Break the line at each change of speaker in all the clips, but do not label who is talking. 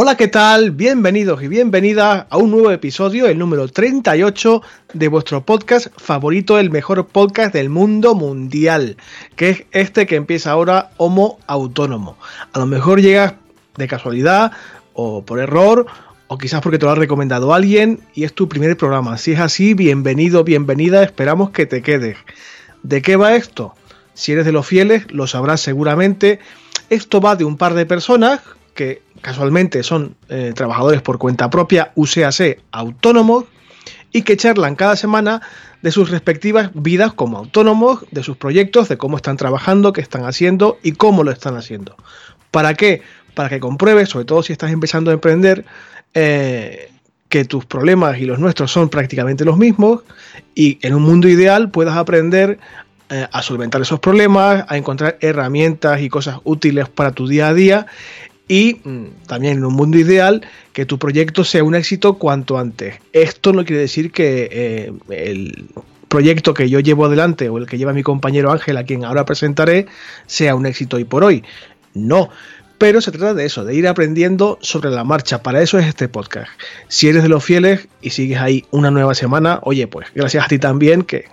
Hola, ¿qué tal? Bienvenidos y bienvenidas a un nuevo episodio, el número 38 de vuestro podcast favorito, el mejor podcast del mundo mundial, que es este que empieza ahora Homo Autónomo. A lo mejor llegas de casualidad o por error o quizás porque te lo ha recomendado alguien y es tu primer programa. Si es así, bienvenido, bienvenida, esperamos que te quedes. ¿De qué va esto? Si eres de los fieles, lo sabrás seguramente. Esto va de un par de personas que casualmente son eh, trabajadores por cuenta propia, UCAC autónomos, y que charlan cada semana de sus respectivas vidas como autónomos, de sus proyectos, de cómo están trabajando, qué están haciendo y cómo lo están haciendo. ¿Para qué? Para que compruebes, sobre todo si estás empezando a emprender, eh, que tus problemas y los nuestros son prácticamente los mismos y en un mundo ideal puedas aprender eh, a solventar esos problemas, a encontrar herramientas y cosas útiles para tu día a día y mm, también en un mundo ideal que tu proyecto sea un éxito cuanto antes. Esto no quiere decir que eh, el proyecto que yo llevo adelante o el que lleva mi compañero Ángel, a quien ahora presentaré, sea un éxito hoy por hoy. No. Pero se trata de eso, de ir aprendiendo sobre la marcha. Para eso es este podcast. Si eres de los fieles y sigues ahí una nueva semana, oye, pues gracias a ti también, que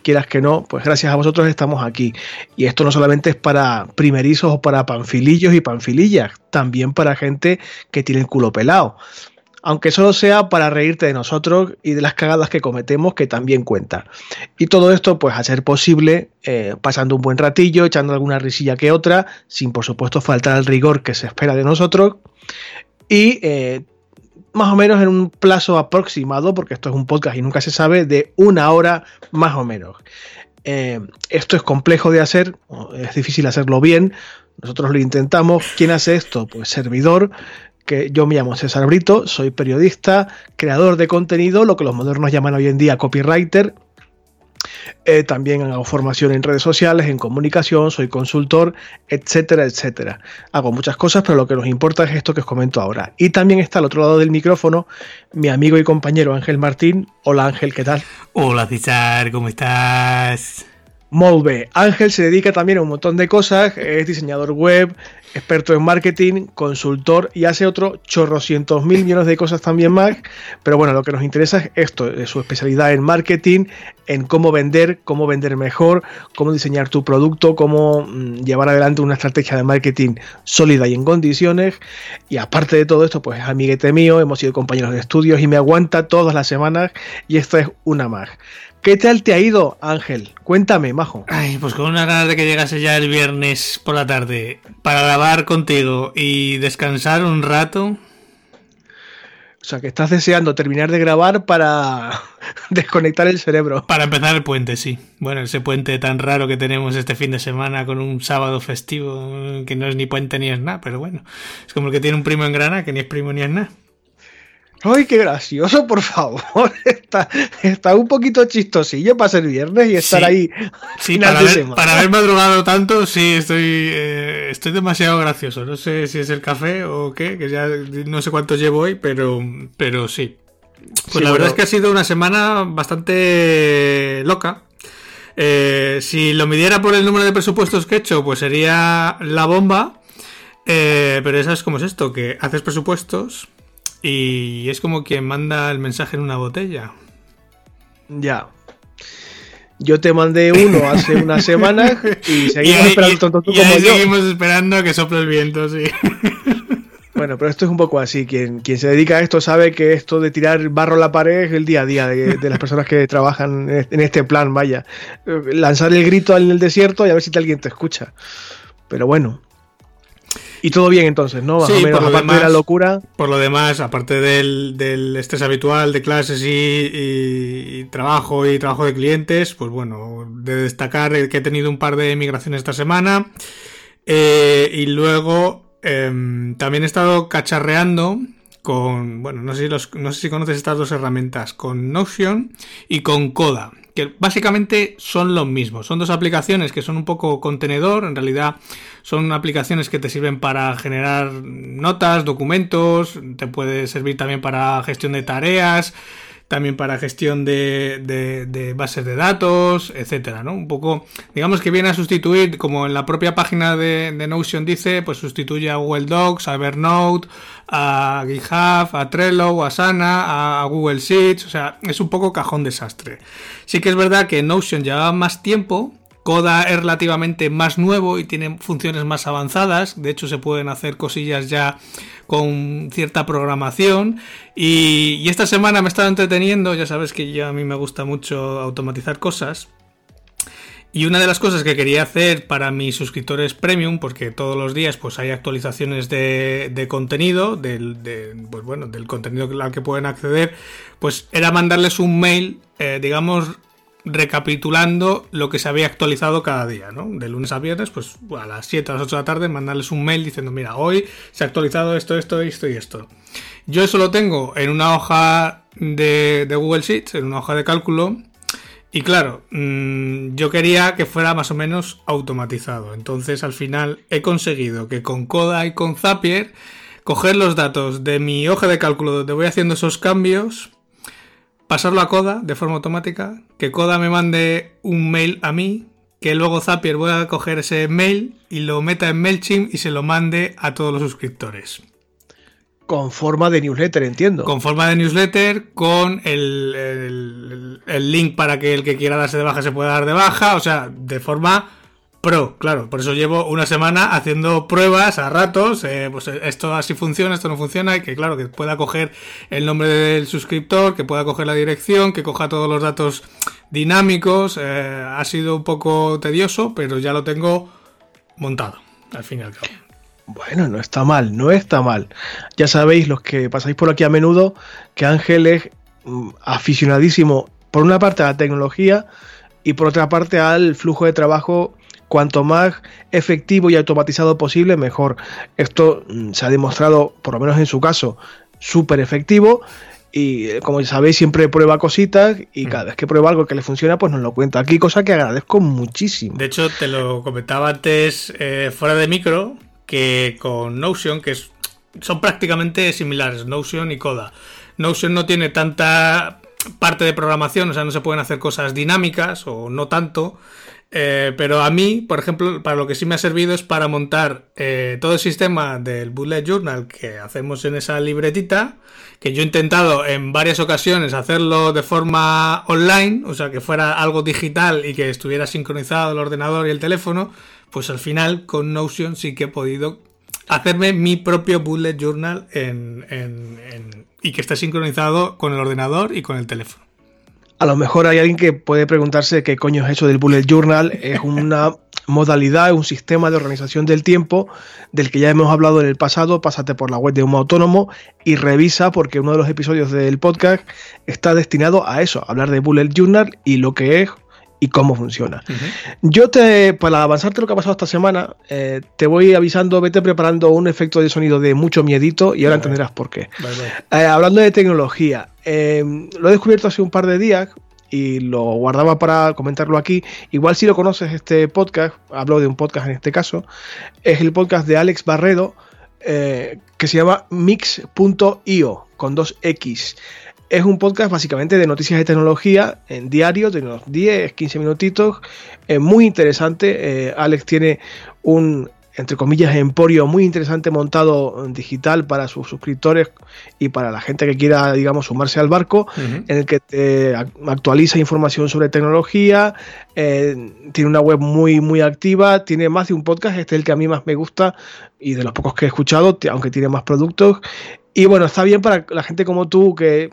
quieras que no, pues gracias a vosotros estamos aquí. Y esto no solamente es para primerizos o para panfilillos y panfilillas, también para gente que tiene el culo pelado. Aunque solo sea para reírte de nosotros y de las cagadas que cometemos, que también cuenta. Y todo esto, pues, a ser posible, eh, pasando un buen ratillo, echando alguna risilla que otra, sin por supuesto faltar al rigor que se espera de nosotros. Y eh, más o menos en un plazo aproximado, porque esto es un podcast y nunca se sabe, de una hora más o menos. Eh, esto es complejo de hacer, es difícil hacerlo bien, nosotros lo intentamos. ¿Quién hace esto? Pues servidor, que yo me llamo César Brito, soy periodista, creador de contenido, lo que los modernos llaman hoy en día copywriter, eh, también hago formación en redes sociales, en comunicación, soy consultor, etcétera, etcétera. Hago muchas cosas, pero lo que nos importa es esto que os comento ahora. Y también está al otro lado del micrófono mi amigo y compañero Ángel Martín. Hola Ángel, ¿qué tal?
Hola César, ¿cómo estás?
Molve. Ángel se dedica también a un montón de cosas, es diseñador web, experto en marketing, consultor y hace otro chorrocientos mil millones de cosas también más. Pero bueno, lo que nos interesa es esto, es su especialidad en marketing, en cómo vender, cómo vender mejor, cómo diseñar tu producto, cómo mm, llevar adelante una estrategia de marketing sólida y en condiciones. Y aparte de todo esto, pues es amiguete mío, hemos sido compañeros de estudios y me aguanta todas las semanas y esta es una más. ¿Qué tal te ha ido, Ángel? Cuéntame, majo.
Ay, pues con una ganas de que llegase ya el viernes por la tarde para grabar contigo y descansar un rato.
O sea, que estás deseando terminar de grabar para desconectar el cerebro.
Para empezar el puente, sí. Bueno, ese puente tan raro que tenemos este fin de semana con un sábado festivo que no es ni puente ni es nada, pero bueno. Es como el que tiene un primo en Grana que ni es primo ni es nada.
¡Ay, qué gracioso, por favor! Está, está un poquito chistosillo para ser viernes y estar ahí.
Sí, para, haber, madrugado tanto, sí, estoy, eh, estoy demasiado gracioso. No sé si es el café o qué, que ya no sé cuántos llevo hoy, pero, pero sí. Pues la verdad es que ha sido una semana bastante loca. Eh, si lo midiera por el número de presupuestos que he hecho, pues sería la bomba. Eh, pero ¿sabes cómo es esto? Que haces presupuestos, y es como quien manda el mensaje en una botella.
Ya. Yo te mandé uno hace una semana y seguimos esperando tanto tú como
yo. Seguimos esperando a que sople el viento, sí.
Bueno, pero esto es un poco así. Quien, quien se dedica a esto sabe que esto de tirar barro a la pared es el día a día de, de las personas que trabajan en este plan, vaya. Lanzar el grito en el desierto y a ver si alguien te escucha. Pero bueno, y todo bien entonces, ¿no?
sí, por lo demás, de la locura. Por lo demás, aparte del, estrés habitual de clases y, trabajo y trabajo de clientes, pues bueno, de destacar que he tenido un par de migraciones esta semana. Eh, y luego em, también he estado cacharreando con, bueno, no sé, si no sé si conoces estas dos herramientas, con Notion y con Coda. Que básicamente son lo mismo. Son dos aplicaciones que son un poco contenedor, en realidad son aplicaciones que te sirven para generar notas, documentos, te puede servir también para gestión de tareas, también para gestión de, bases de datos, etcétera, ¿no? Un poco, digamos que viene a sustituir, como en la propia página de, Notion dice, pues sustituye a Google Docs, a Evernote, a GitHub, a Trello, a Sana, a, Google Sheets, o sea, es un poco cajón desastre. Sí que es verdad que Notion lleva más tiempo, Coda es relativamente más nuevo y tiene funciones más avanzadas. De hecho, se pueden hacer cosillas ya con cierta programación. Y, esta semana me he estado entreteniendo. Ya sabes que a mí me gusta mucho automatizar cosas. Y una de las cosas que quería hacer para mis suscriptores premium, porque todos los días pues hay actualizaciones de, contenido, del, pues, bueno, del contenido al que pueden acceder, pues era mandarles un mail, eh, digamos, recapitulando lo que se había actualizado cada día, ¿no? De lunes a viernes, pues a las 7, a las 8 de la tarde, mandarles un mail diciendo, mira, hoy se ha actualizado esto, esto, esto y esto. Yo eso lo tengo en una hoja de, Google Sheets, en una hoja de cálculo, y claro, mm, yo quería que fuera más o menos automatizado. Entonces al final he conseguido que con Coda y con Zapier coger los datos de mi hoja de cálculo donde voy haciendo esos cambios pasarlo a Coda de forma automática, que Coda me mande un mail a mí, que luego Zapier voy a coger ese mail y lo meta en MailChimp y se lo mande a todos los suscriptores.
Con forma de newsletter, entiendo.
Con forma de newsletter, con el, el link para que el que quiera darse de baja se pueda dar de baja, o sea, de forma Pro, claro, por eso llevo una semana haciendo pruebas a ratos, eh, pues eh, esto así funciona, esto no funciona, y que claro, que pueda coger el nombre del suscriptor, que pueda coger la dirección, que coja todos los datos dinámicos, eh, ha sido un poco tedioso, pero ya lo tengo montado, al fin y al cabo.
Bueno, no está mal, no está mal. Ya sabéis, los que pasáis por aquí a menudo, que Ángel es mm, aficionadísimo, por una parte a la tecnología y por otra parte al flujo de trabajo cuanto más efectivo y automatizado posible, mejor. Esto mm, se ha demostrado, por lo menos en su caso, súper efectivo. Y eh, como sabéis, siempre prueba cositas y cada mm. vez que prueba algo que le funciona, pues nos lo cuenta aquí, cosa que agradezco muchísimo.
De hecho, te lo comentaba antes eh, fuera de micro, que con Notion, que son prácticamente similares, Notion y Coda. Notion no tiene tanta parte de programación, o sea, no se pueden hacer cosas dinámicas o no tanto. Eh, pero a mí, por ejemplo, para lo que sí me ha servido es para montar eh, todo el sistema del Bullet Journal que hacemos en esa libretita, que yo he intentado en varias ocasiones hacerlo de forma online, o sea, que fuera algo digital y que estuviera sincronizado el ordenador y el teléfono, pues al final con Notion sí que he podido hacerme mi propio Bullet Journal y que esté sincronizado con el ordenador y con el teléfono.
A lo mejor hay alguien que puede preguntarse qué coño es eso del Bullet Journal. Es una modalidad, un sistema de organización del tiempo del que ya hemos hablado en el pasado. Pásate por la web de un autónomo y revisa porque uno de los episodios del podcast está destinado a eso, a hablar de Bullet Journal y lo que es y cómo funciona. Yo te, para avanzarte lo que ha pasado esta semana, eh, te voy avisando, vete preparando un efecto de sonido de mucho miedito y ahora entenderás por qué. Eh, hablando de tecnología, eh, lo he descubierto hace un par de días y lo guardaba para comentarlo aquí. Igual si lo conoces este podcast, hablo de un podcast en este caso, es el podcast de Alex Barredo que se llama mix.io con dos X. Es un podcast básicamente de noticias de tecnología en diario, de unos 10, 15 minutitos. Es muy interesante. Eh, Alex tiene un, entre comillas, emporio muy interesante montado digital para sus suscriptores y para la gente que quiera, digamos, sumarse al barco, en el que te actualiza información sobre tecnología. Eh, tiene una web muy, muy activa. Tiene más de un podcast. Este es el que a mí más me gusta y de los pocos que he escuchado, aunque tiene más productos. Y bueno, está bien para la gente como tú que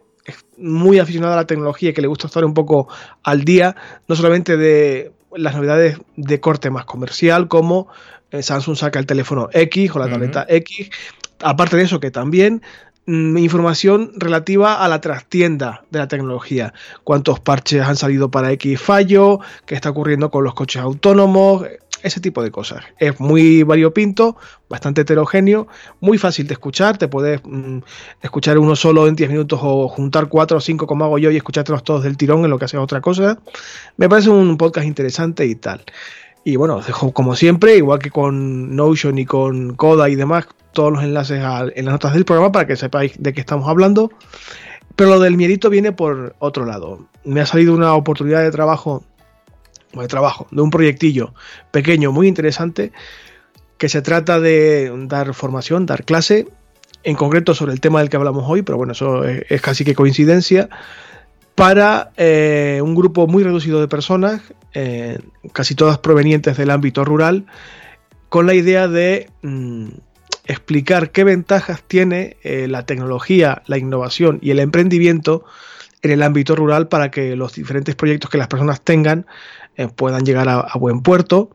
muy aficionado a la tecnología y que le gusta estar un poco al día, no solamente de las novedades de corte más comercial, como eh, Samsung saca el teléfono X o la tableta X, aparte de eso que también mm, información relativa a la trastienda de la tecnología. Cuántos parches han salido para X fallo, qué está ocurriendo con los coches autónomos, ese tipo de cosas. Es muy variopinto, bastante heterogéneo, muy fácil de escuchar, te puedes mm, escuchar uno solo en 10 minutos o juntar cuatro o cinco como hago yo y escuchártelos todos del tirón en lo que haces otra cosa. Me parece un podcast interesante y tal. Y bueno, os dejo como siempre, igual que con Notion y con Coda y demás, todos los enlaces en las notas del programa para que sepáis de qué estamos hablando. Pero lo del miedito viene por otro lado. Me ha salido una oportunidad de trabajo de trabajo, de un proyectillo pequeño, muy interesante, que se trata de dar formación, dar clase, en concreto sobre el tema del que hablamos hoy, pero bueno, eso es, casi que coincidencia, para eh, un grupo muy reducido de personas, eh, casi todas provenientes del ámbito rural, con la idea de mm, explicar qué ventajas tiene eh, la tecnología, la innovación y el emprendimiento en el ámbito rural para que los diferentes proyectos que las personas tengan eh, puedan llegar a, buen puerto.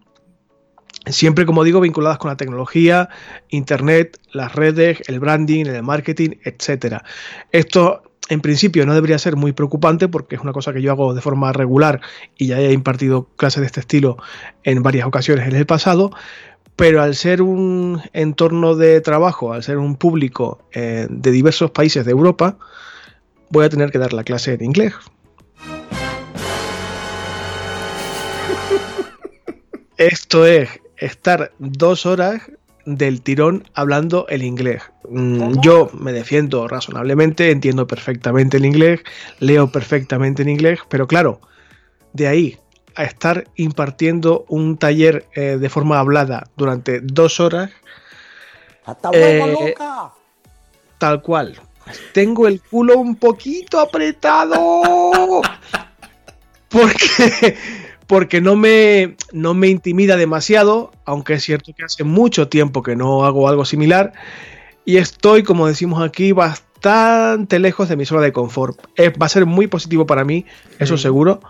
Siempre, como digo, vinculadas con la tecnología, Internet, las redes, el branding, el marketing, etc. Esto en principio no debería ser muy preocupante porque es una cosa que yo hago de forma regular y ya he impartido clases de este estilo en varias ocasiones en el pasado, pero al ser un entorno de trabajo, al ser un público eh, de diversos países de Europa, voy a tener que dar la clase en inglés. Esto es estar dos horas del tirón hablando el inglés. Mm, yo me defiendo razonablemente, entiendo perfectamente el inglés, leo perfectamente en inglés, pero claro, de ahí a estar impartiendo un taller eh, de forma hablada durante dos horas. Eh, tal cual. Tengo el culo un poquito apretado. Porque porque no me, no me intimida demasiado, aunque es cierto que hace mucho tiempo que no hago algo similar y estoy, como decimos aquí, bastante lejos de mi zona de confort. va a ser muy positivo para mí, eso seguro,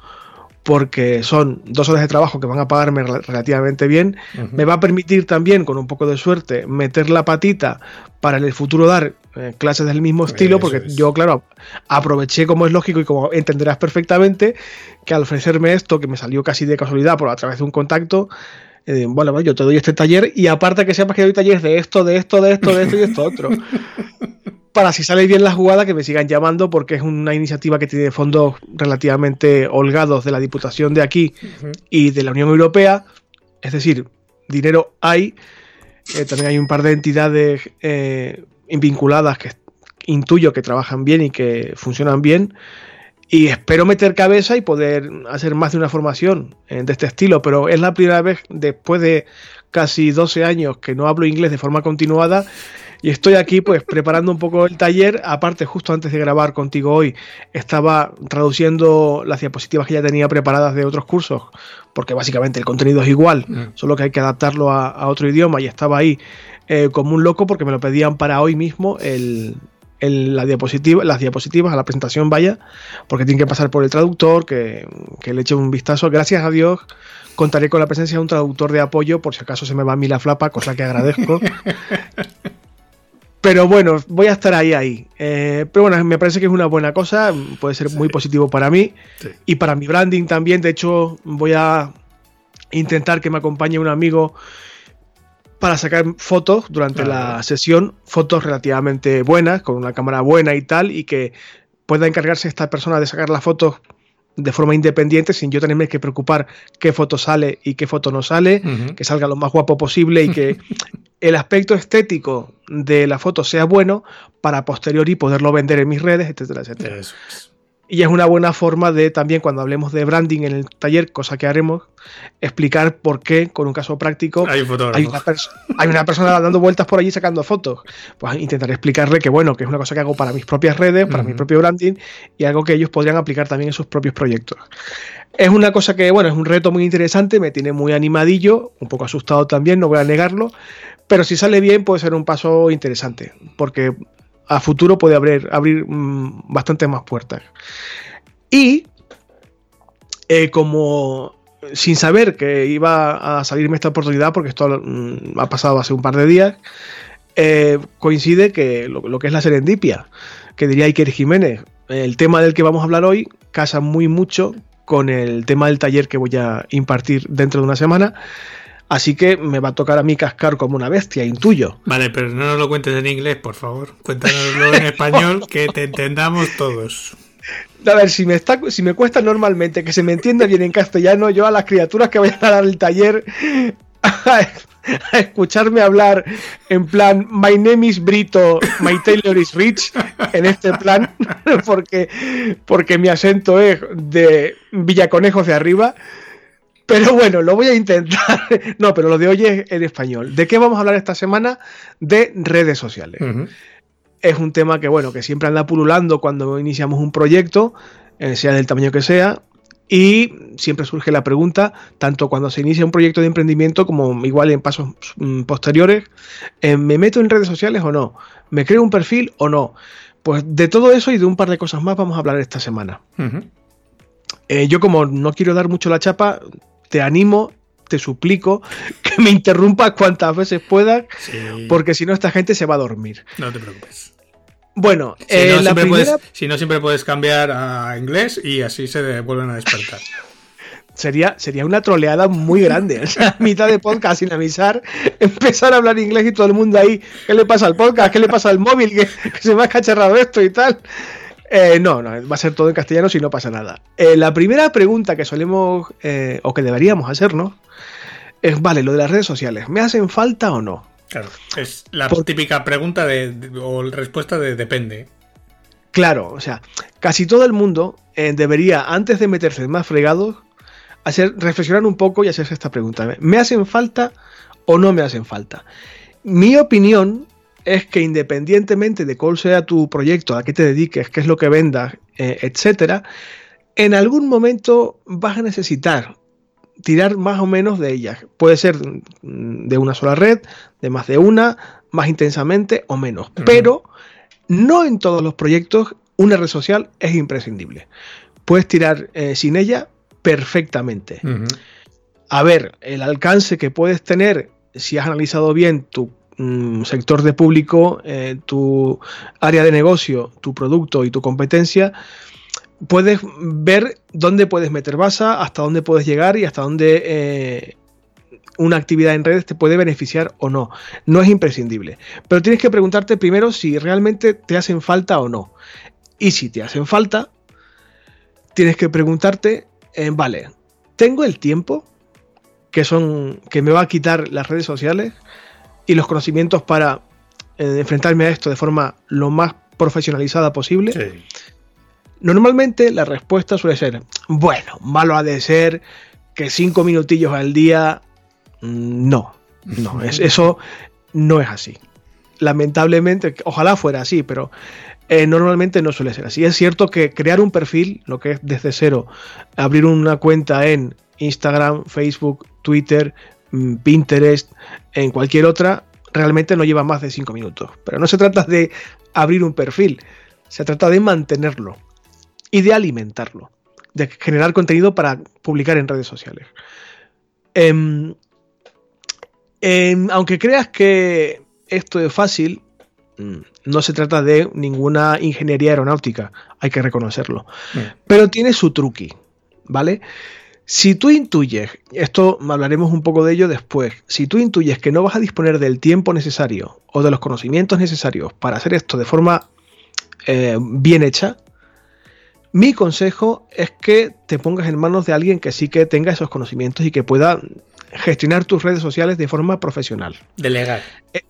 porque son dos horas de trabajo que van a pagarme relativamente bien. Me va a permitir también, con un poco de suerte, meter la patita para en el futuro dar eh, clases del mismo estilo, porque yo, claro, aproveché como es lógico y como entenderás perfectamente, que al ofrecerme esto, que me salió casi de casualidad por a través de un contacto, eh, bueno, yo te doy este taller y aparte que sepas que doy talleres de esto, de esto, de esto, de esto y de esto otro. para si sale bien la jugada que me sigan llamando porque es una iniciativa que tiene fondos relativamente holgados de la Diputación de aquí y de la Unión Europea. Es decir, dinero hay. Eh, también hay un par de entidades eh, vinculadas que intuyo que trabajan bien y que funcionan bien. Y espero meter cabeza y poder hacer más de una formación eh, de este estilo, pero es la primera vez después de casi 12 años que no hablo inglés de forma continuada y estoy aquí pues preparando un poco el taller. Aparte, justo antes de grabar contigo hoy, estaba traduciendo las diapositivas que ya tenía preparadas de otros cursos, porque básicamente el contenido es igual, mm. solo que hay que adaptarlo a, otro idioma y estaba ahí eh, como un loco porque me lo pedían para hoy mismo el, la diapositiva, las diapositivas a la presentación vaya, porque tiene que pasar por el traductor, que, que, le eche un vistazo. Gracias a Dios contaré con la presencia de un traductor de apoyo, por si acaso se me va a mí la flapa, cosa que agradezco. Pero bueno, voy a estar ahí, ahí. Eh, pero bueno, me parece que es una buena cosa, puede ser muy positivo para mí y para mi branding también. De hecho, voy a intentar que me acompañe un amigo para sacar fotos durante la sesión, fotos relativamente buenas, con una cámara buena y tal, y que pueda encargarse esta persona de sacar las fotos de forma independiente sin yo tenerme que preocupar qué foto sale y qué foto no sale, que salga lo más guapo posible y que el aspecto estético de la foto sea bueno para posteriori poderlo vender en mis redes, etcétera, etcétera. Y es una buena forma de también cuando hablemos de branding en el taller, cosa que haremos, explicar por qué, con un caso práctico, hay, una, persona dando vueltas por allí sacando fotos. Pues intentaré explicarle que bueno, que es una cosa que hago para mis propias redes, para mi propio branding y algo que ellos podrían aplicar también en sus propios proyectos. Es una cosa que, bueno, es un reto muy interesante, me tiene muy animadillo, un poco asustado también, no voy a negarlo, pero si sale bien puede ser un paso interesante, porque a futuro puede abrir, abrir mm, bastante más puertas. Y eh, como sin saber que iba a salirme esta oportunidad, porque esto mm, ha pasado hace un par de días, eh, coincide que lo, que es la serendipia, que diría Iker Jiménez, el tema del que vamos a hablar hoy casa muy mucho con el tema del taller que voy a impartir dentro de una semana. Así que me va a tocar a mí cascar como una bestia, intuyo.
Vale, pero no nos lo cuentes en inglés, por favor. Cuéntanoslo en español, que te entendamos todos.
A ver, si me, está, si me cuesta normalmente que se me entienda bien en castellano, yo a las criaturas que vayan a dar el taller a, escucharme hablar en plan My name is Brito, my Taylor is rich, en este plan, porque, porque mi acento es de Villaconejos de arriba. Pero bueno, lo voy a intentar. No, pero lo de hoy es en español. ¿De qué vamos a hablar esta semana? De redes sociales es un tema que, bueno, que siempre anda pululando cuando iniciamos un proyecto, eh, sea del tamaño que sea, y siempre surge la pregunta, tanto cuando se inicia un proyecto de emprendimiento como igual en pasos mm, posteriores, eh, ¿me meto en redes sociales o no? ¿Me creo un perfil o no? Pues de todo eso y de un par de cosas más vamos a hablar esta semana. Eh, yo como no quiero dar mucho la chapa, te animo te suplico que me interrumpas cuantas veces puedas, porque si no esta gente se va a dormir.
No te preocupes.
Bueno,
si, no, eh, la primera... si no, siempre puedes cambiar a inglés y así se vuelven a despertar.
Sería, sería una troleada muy grande. O sea, mitad de podcast sin avisar, empezar a hablar inglés y todo el mundo ahí. ¿Qué le pasa al podcast? ¿Qué le pasa al móvil? Que, se me ha cacharrado esto y tal. Eh, no, no, va a ser todo en castellano si no pasa nada. Eh, la primera pregunta que solemos, o que deberíamos hacernos, es, vale, lo de las redes sociales, ¿me hacen falta o no?
Claro, es la típica pregunta de, o respuesta de depende.
Claro, o sea, casi todo el mundo eh, debería, antes de meterse más fregados, hacer, reflexionar un poco y hacerse esta pregunta. ¿Me hacen falta o no me hacen falta? Mi opinión es que independientemente de cuál sea tu proyecto, a qué te dediques, qué es lo que vendas, eh, etcétera, en algún momento vas a necesitar tirar más o menos de ellas. Puede ser de una sola red, de más de una, más intensamente o menos. Pero no en todos los proyectos una red social es imprescindible. Puedes tirar eh, sin ella perfectamente. A ver, el alcance que puedes tener si has analizado bien tu mm, sector de público, eh, tu área de negocio, tu producto y tu competencia, puedes ver dónde puedes meter basa, hasta dónde puedes llegar y hasta dónde eh, una actividad en redes te puede beneficiar o no. No es imprescindible. Pero tienes que preguntarte primero si realmente te hacen falta o no. Y si te hacen falta, tienes que preguntarte, eh, vale, ¿tengo el tiempo que son que me va a quitar las redes sociales y los conocimientos para eh, enfrentarme a esto de forma lo más profesionalizada posible? Sí. Normalmente la respuesta suele ser, bueno, malo ha de ser que cinco minutillos al día, mm, no, no, es, eso no es así. Lamentablemente, ojalá fuera así, pero eh, normalmente no suele ser así. Es cierto que crear un perfil, lo que es desde cero, abrir una cuenta en Instagram, Facebook, Twitter, Pinterest, en cualquier otra, realmente no lleva más de cinco minutos. Pero no se trata de abrir un perfil, se trata de mantenerlo y de alimentarlo, de generar contenido para publicar en redes sociales. Em, em, aunque creas que esto es fácil, mm, no se trata de ninguna ingeniería aeronáutica, hay que reconocerlo. Mm. Pero tiene su truqui, ¿vale? Si tú intuyes, esto hablaremos un poco de ello después, si tú intuyes que no vas a disponer del tiempo necesario o de los conocimientos necesarios para hacer esto de forma eh, bien hecha, mi consejo es que te pongas en manos de alguien que sí que tenga esos conocimientos y que pueda gestionar tus redes sociales de forma profesional.
Delegar.
Eh,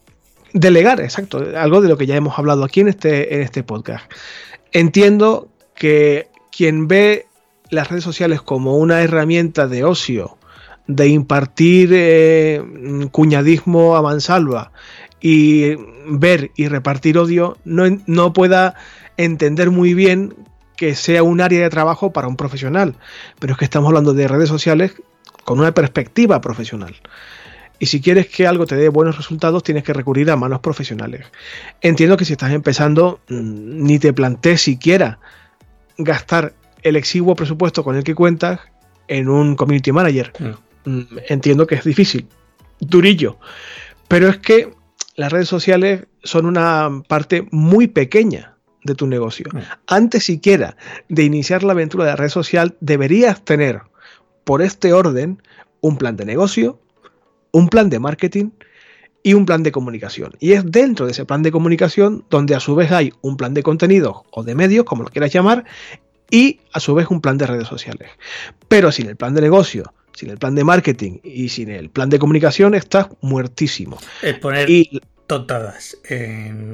delegar, exacto. Algo de lo que ya hemos hablado aquí en este, en este podcast. Entiendo que quien ve las redes sociales como una herramienta de ocio, de impartir eh, cuñadismo a mansalva y ver y repartir odio, no, no pueda entender muy bien que sea un área de trabajo para un profesional, pero es que estamos hablando de redes sociales con una perspectiva profesional. Y si quieres que algo te dé buenos resultados, tienes que recurrir a manos profesionales. Entiendo que si estás empezando, mm, ni te plantees siquiera gastar el exiguo presupuesto con el que cuentas en un community manager. Mm. Mm, entiendo que es difícil, durillo. Pero es que las redes sociales son una parte muy pequeña de tu negocio. Mm. Antes siquiera de iniciar la aventura de la red social, deberías tener por este orden un plan de negocio, un plan de marketing y un plan de comunicación. Y es dentro de ese plan de comunicación donde a su vez hay un plan de contenido o de medios, como lo quieras llamar, y a su vez un plan de redes sociales. Pero sin el plan de negocio, sin el plan de marketing y sin el plan de comunicación estás muertísimo.
Es poner y, tontadas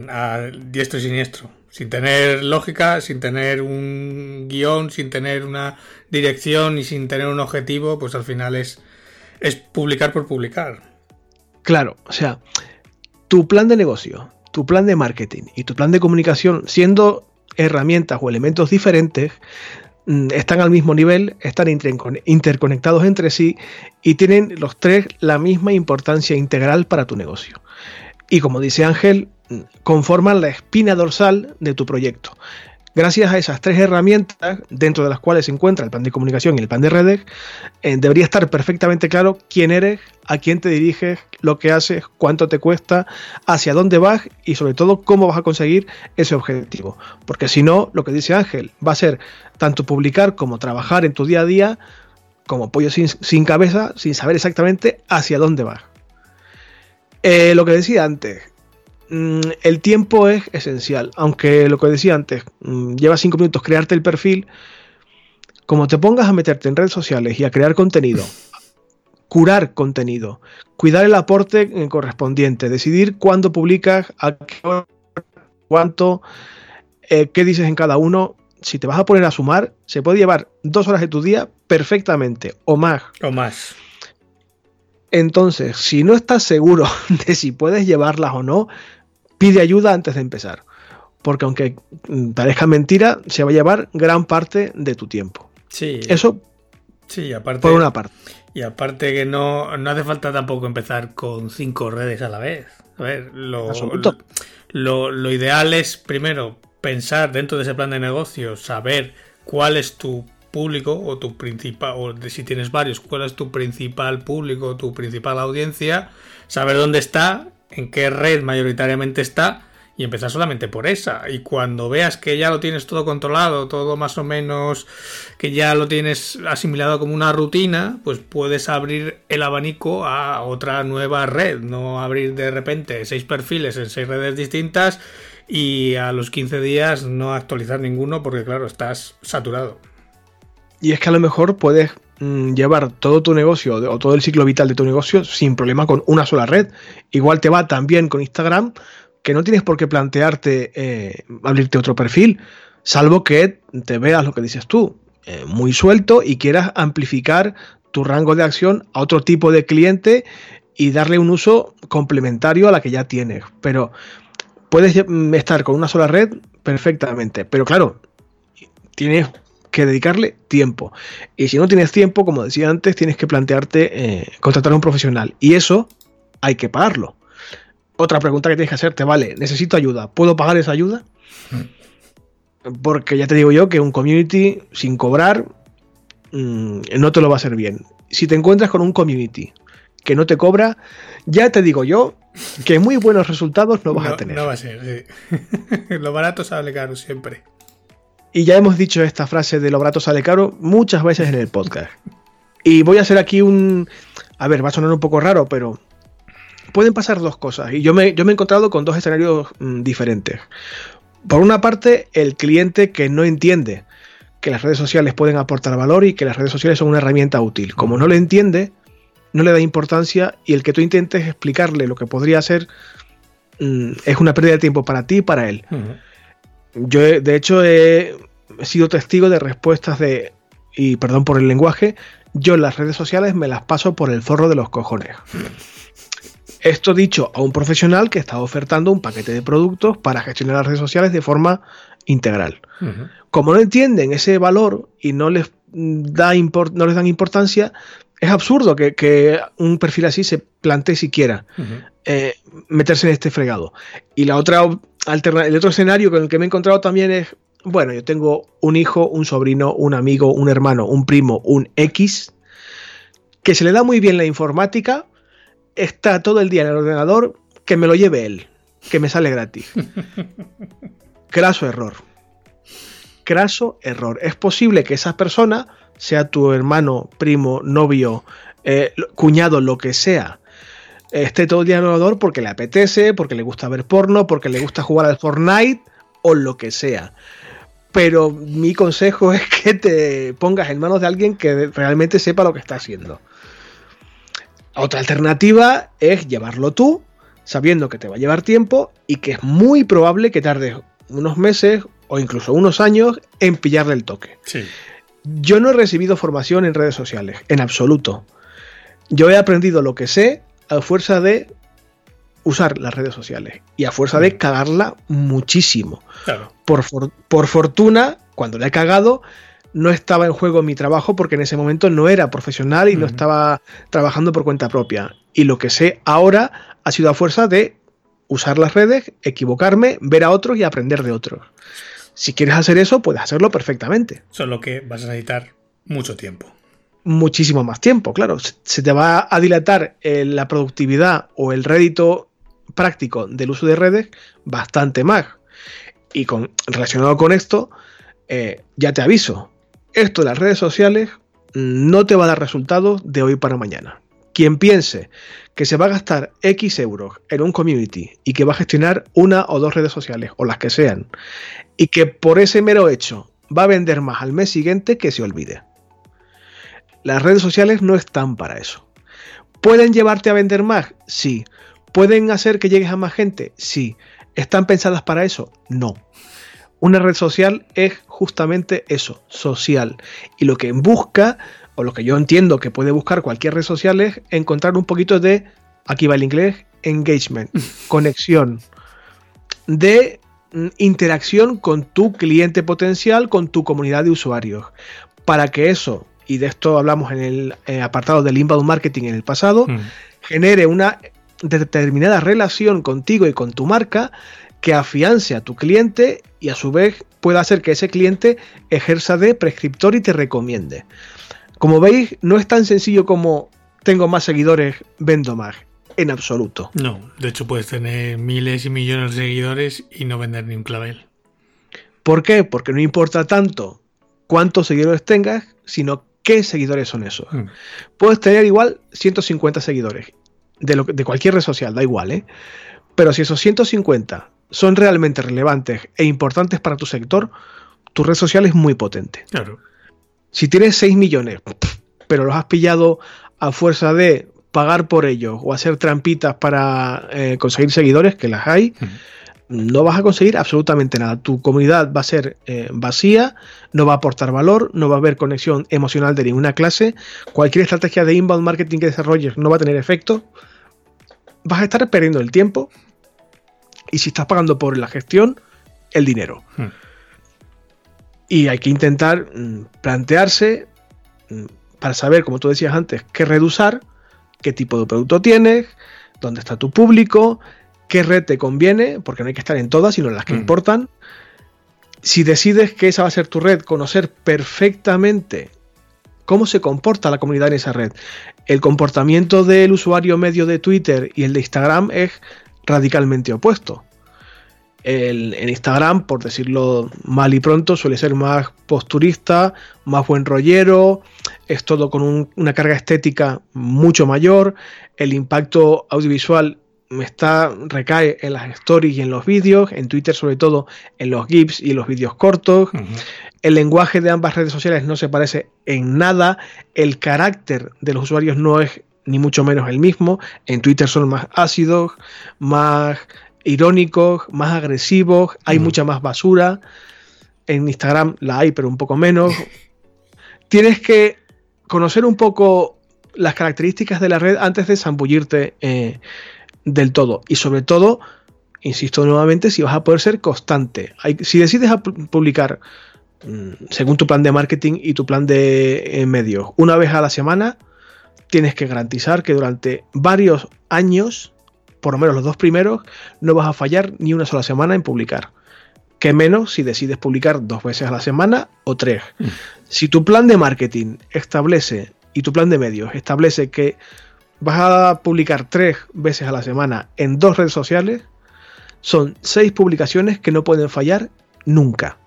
a diestro y siniestro. Sin tener lógica, sin tener un guion, sin tener una dirección y sin tener un objetivo, pues al final es, es publicar por publicar.
Claro, o sea, tu plan de negocio, tu plan de marketing y tu plan de comunicación, siendo herramientas o elementos diferentes, mm, están al mismo nivel, están interconectados entre sí y tienen los tres la misma importancia integral para tu negocio. Y como dice Ángel, mm, conforman la espina dorsal de tu proyecto. Gracias a esas tres herramientas, dentro de las cuales se encuentra el plan de comunicación y el plan de redes, eh, debería estar perfectamente claro quién eres, a quién te diriges, lo que haces, cuánto te cuesta, hacia dónde vas y sobre todo cómo vas a conseguir ese objetivo. Porque si no, lo que dice Ángel, va a ser tanto publicar como trabajar en tu día a día como pollo sin, cabeza, sin saber exactamente hacia dónde vas. Eh, lo que decía antes, el tiempo es esencial. Aunque lo que decía antes, mm, lleva cinco minutos crearte el perfil. Como te pongas a meterte en redes sociales y a crear contenido, curar contenido, cuidar el aporte correspondiente, decidir cuándo publicas, a qué hora, cuánto, eh, qué dices en cada uno. Si te vas a poner a sumar, se puede llevar dos horas de tu día perfectamente, o más.
O más.
Entonces, si no estás seguro de si puedes llevarlas o no, pide ayuda antes de empezar. Porque aunque parezca mentira, se va a llevar gran parte de tu tiempo.
Sí.
Eso
sí, aparte,
por una parte.
Y aparte que no, no hace falta tampoco empezar con cinco redes a la vez. A ver, lo, lo, lo ideal es primero pensar dentro de ese plan de negocio, saber cuál es tu público o tu principal, o si tienes varios, cuál es tu principal público, tu principal audiencia, saber dónde está en qué red mayoritariamente está y empezar solamente por esa. Y cuando veas que ya lo tienes todo controlado, todo más o menos que ya lo tienes asimilado como una rutina, pues puedes abrir el abanico a otra nueva red, no abrir de repente seis perfiles en seis redes distintas y a los 15 días no actualizar ninguno porque claro, estás saturado.
Y es que a lo mejor puedes llevar todo tu negocio o todo el ciclo vital de tu negocio sin problema con una sola red. Igual te va también con Instagram que no tienes por qué plantearte eh, abrirte otro perfil, salvo que te veas lo que dices tú, eh, muy suelto y quieras amplificar tu rango de acción a otro tipo de cliente y darle un uso complementario a la que ya tienes. Pero puedes mm, estar con una sola red perfectamente, pero claro, tienes que dedicarle tiempo. Y si no tienes tiempo, como decía antes, tienes que plantearte eh, contratar a un profesional. Y eso hay que pagarlo. Otra pregunta que tienes que hacerte, vale, necesito ayuda. ¿Puedo pagar esa ayuda? Porque ya te digo yo que un community sin cobrar mm, no te lo va a hacer bien. Si te encuentras con un community que no te cobra, ya te digo yo que muy buenos resultados no vas a tener.
No va a ser, sí. lo barato sale caro siempre.
Y ya hemos dicho esta frase de lo barato sale caro muchas veces en el podcast. Y voy a hacer aquí un... A ver, va a sonar un poco raro, pero pueden pasar dos cosas. Y yo me, yo me he encontrado con dos escenarios mm, diferentes. Por una parte, el cliente que no entiende que las redes sociales pueden aportar valor y que las redes sociales son una herramienta útil. Como no lo entiende, no le da importancia y el que tú intentes explicarle lo que podría ser mm, es una pérdida de tiempo para ti y para él. Yo, de hecho, he sido testigo de respuestas de, y perdón por el lenguaje, yo en las redes sociales me las paso por el forro de los cojones. Esto dicho a un profesional que está ofertando un paquete de productos para gestionar las redes sociales de forma integral. Como no entienden ese valor y no les, da no les dan importancia, es absurdo que, un perfil así se plantee siquiera eh, meterse en este fregado. Y la otra el otro escenario con el que me he encontrado también es, bueno, yo tengo un hijo, un sobrino, un amigo, un hermano, un primo, un X, que se le da muy bien la informática, está todo el día en el ordenador, que me lo lleve él, que me sale gratis. Craso error. Craso error. Es posible que esa persona, sea tu hermano, primo, novio, eh, cuñado, lo que sea, esté todo el día en el ordenador porque le apetece, porque le gusta ver porno, porque le gusta jugar al Fortnite o lo que sea. Pero mi consejo es que te pongas en manos de alguien que realmente sepa lo que está haciendo. Otra alternativa es llevarlo tú, sabiendo que te va a llevar tiempo y que es muy probable que tardes unos meses o incluso unos años en pillarle el toque. Yo no he recibido formación en redes sociales, en absoluto. Yo he aprendido lo que sé a fuerza de usar las redes sociales y a fuerza de cagarla muchísimo. Por, por fortuna, cuando la he cagado, no estaba en juego mi trabajo porque en ese momento no era profesional y no estaba trabajando por cuenta propia. Y lo que sé ahora ha sido a fuerza de usar las redes, equivocarme, ver a otros y aprender de otros. Si quieres hacer eso, puedes hacerlo perfectamente.
Solo que vas a necesitar mucho tiempo.
Muchísimo más tiempo, claro. Se te va a dilatar eh, la productividad o el rédito práctico del uso de redes bastante más. Y con, relacionado con esto, eh, ya te aviso, esto de las redes sociales no te va a dar resultados de hoy para mañana. Quien piense que se va a gastar X euros en un community y que va a gestionar una o dos redes sociales o las que sean y que por ese mero hecho va a vender más al mes siguiente, que se olvide. Las redes sociales no están para eso. ¿Pueden llevarte a vender más? Sí. ¿Pueden hacer que llegues a más gente? Sí. ¿Están pensadas para eso? No. Una red social es justamente eso, social. Y lo que busca, o lo que yo entiendo que puede buscar cualquier red social es encontrar un poquito de, aquí va el inglés, engagement, conexión, de mm, interacción con tu cliente potencial, con tu comunidad de usuarios. Para que eso, y de esto hablamos en el eh, apartado del inbound marketing en el pasado, mm. genere una determinada relación contigo y con tu marca que afiance a tu cliente y a su vez pueda hacer que ese cliente ejerza de prescriptor y te recomiende. Como veis, no es tan sencillo como tengo más seguidores, vendo más. En absoluto.
No, de hecho puedes tener miles y millones de seguidores y no vender ni un clavel.
¿Por qué? Porque no importa tanto cuántos seguidores tengas, sino qué seguidores son esos. Mm. Puedes tener igual 150 seguidores de, lo, de cualquier red social, da igual, ¿eh? Pero si esos 150 son realmente relevantes e importantes para tu sector, tu red social es muy potente.
Claro.
Si tienes 6 millones, pero los has pillado a fuerza de pagar por ellos o hacer trampitas para eh, conseguir seguidores, que las hay, no vas a conseguir absolutamente nada. Tu comunidad va a ser eh, vacía, no va a aportar valor, no va a haber conexión emocional de ninguna clase. Cualquier estrategia de inbound marketing que desarrolles no va a tener efecto. Vas a estar perdiendo el tiempo y si estás pagando por la gestión, el dinero. Hmm. Y hay que intentar mm, plantearse mm, para saber, como tú decías antes, qué reducir, qué tipo de producto tienes, dónde está tu público, qué red te conviene, porque no hay que estar en todas, sino en las que hmm. importan. Si decides que esa va a ser tu red, conocer perfectamente cómo se comporta la comunidad en esa red. El comportamiento del usuario medio de Twitter y el de Instagram es radicalmente opuesto. El, en Instagram, por decirlo mal y pronto, suele ser más posturista, más buen rollero, es todo con una carga estética mucho mayor, el impacto audiovisual está, recae en las stories y en los vídeos, en Twitter sobre todo en los GIFs y los vídeos cortos. El lenguaje de ambas redes sociales no se parece en nada, el carácter de los usuarios no es ni mucho menos el mismo. En Twitter son más ácidos, más irónicos, más agresivos, hay mucha más basura. En Instagram la hay, pero un poco menos. Tienes que conocer un poco las características de la red antes de zambullirte eh, del todo. Y sobre todo, insisto nuevamente, si vas a poder ser constante. si decides publicar mm, según tu plan de marketing y tu plan de eh, medios una vez a la semana, tienes que garantizar que durante varios años, por lo menos los dos primeros, no vas a fallar ni una sola semana en publicar. Que menos si decides publicar dos veces a la semana o tres. Mm. Si tu plan de marketing establece y tu plan de medios establece que vas a publicar tres veces a la semana en dos redes sociales, son seis publicaciones que no pueden fallar nunca.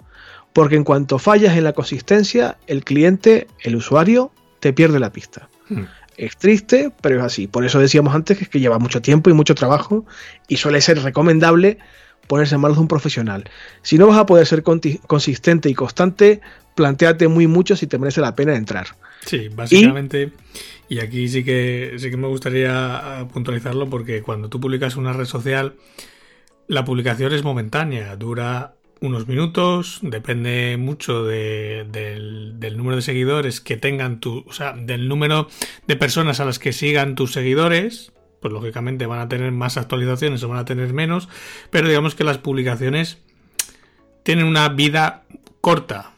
Porque en cuanto fallas en la consistencia, el cliente, el usuario, te pierde la pista. Mm Es triste, pero es así. Por eso decíamos antes que, es que lleva mucho tiempo y mucho trabajo y suele ser recomendable ponerse en manos de un profesional. Si no vas a poder ser consistente y constante, planteate muy mucho si te merece la pena entrar.
Sí, básicamente, y, aquí sí que, sí que me gustaría puntualizarlo porque cuando tú publicas una red social, la publicación es momentánea, dura unos minutos, depende mucho del, número de seguidores que tengan tu, o sea, del número de personas a las que sigan tus seguidores, pues lógicamente van a tener más actualizaciones o van a tener menos, pero digamos que las publicaciones tienen una vida corta,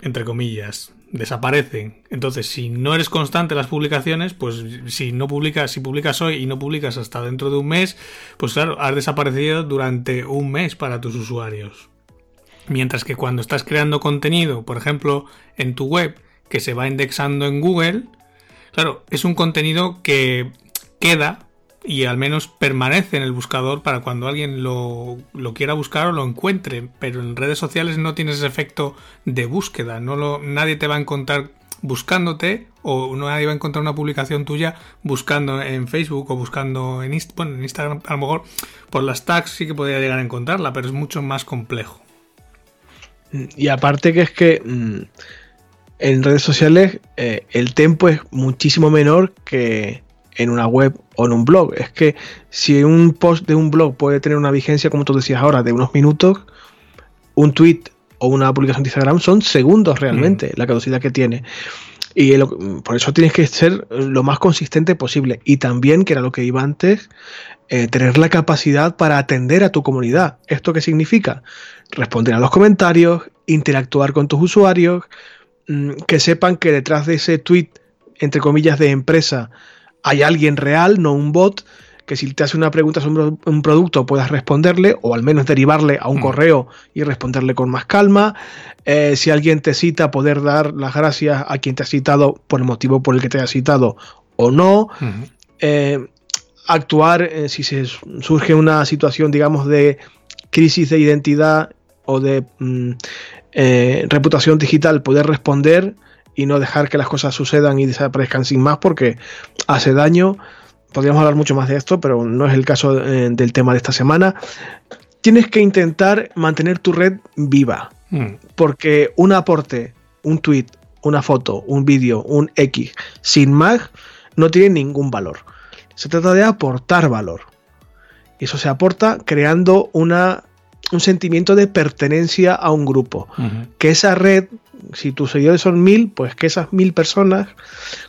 entre comillas, desaparecen. Entonces, si no eres constante las publicaciones, pues si no publicas, si publicas hoy y no publicas hasta dentro de un mes, pues claro, has desaparecido durante un mes para tus usuarios. Mientras que cuando estás creando contenido, por ejemplo, en tu web, que se va indexando en Google, claro, es un contenido que queda y al menos permanece en el buscador para cuando alguien lo, quiera buscar o lo encuentre. Pero en redes sociales no tienes ese efecto de búsqueda. No lo, nadie te va a encontrar buscándote o nadie va a encontrar una publicación tuya buscando en Facebook o buscando en, en Instagram. A lo mejor por las tags sí que podría llegar a encontrarla, pero es mucho más complejo.
Y aparte que es que mm, en redes sociales eh, el tempo es muchísimo menor que en una web o en un blog. Es que si un post de un blog puede tener una vigencia, como tú decías ahora, de unos minutos, un tweet o una publicación de Instagram son segundos realmente mm. la caducidad que tiene. Y por eso tienes que ser lo más consistente posible. Y también, que era lo que iba antes, eh, tener la capacidad para atender a tu comunidad. ¿Esto qué significa? Responder a los comentarios, interactuar con tus usuarios, mm, que sepan que detrás de ese tweet, entre comillas, de empresa, hay alguien real, no un bot, que si te hace una pregunta sobre un producto puedas responderle o al menos derivarle a un mm. correo y responderle con más calma. Eh, si alguien te cita, poder dar las gracias a quien te ha citado por el motivo por el que te ha citado o no. Eh, actuar eh, si se surge una situación, digamos, de crisis de identidad o de mm, reputación digital, poder responder y no dejar que las cosas sucedan y desaparezcan sin más porque hace daño. Podríamos hablar mucho más de esto, pero no es el caso eh, del tema de esta semana. Tienes que intentar mantener tu red viva, hmm. porque un aporte, un tweet, una foto, un vídeo, un X, sin más, no tiene ningún valor. Se trata de aportar valor. Y eso se aporta creando una, un sentimiento de pertenencia a un grupo. Que esa red si tus seguidores son mil, pues que esas mil personas,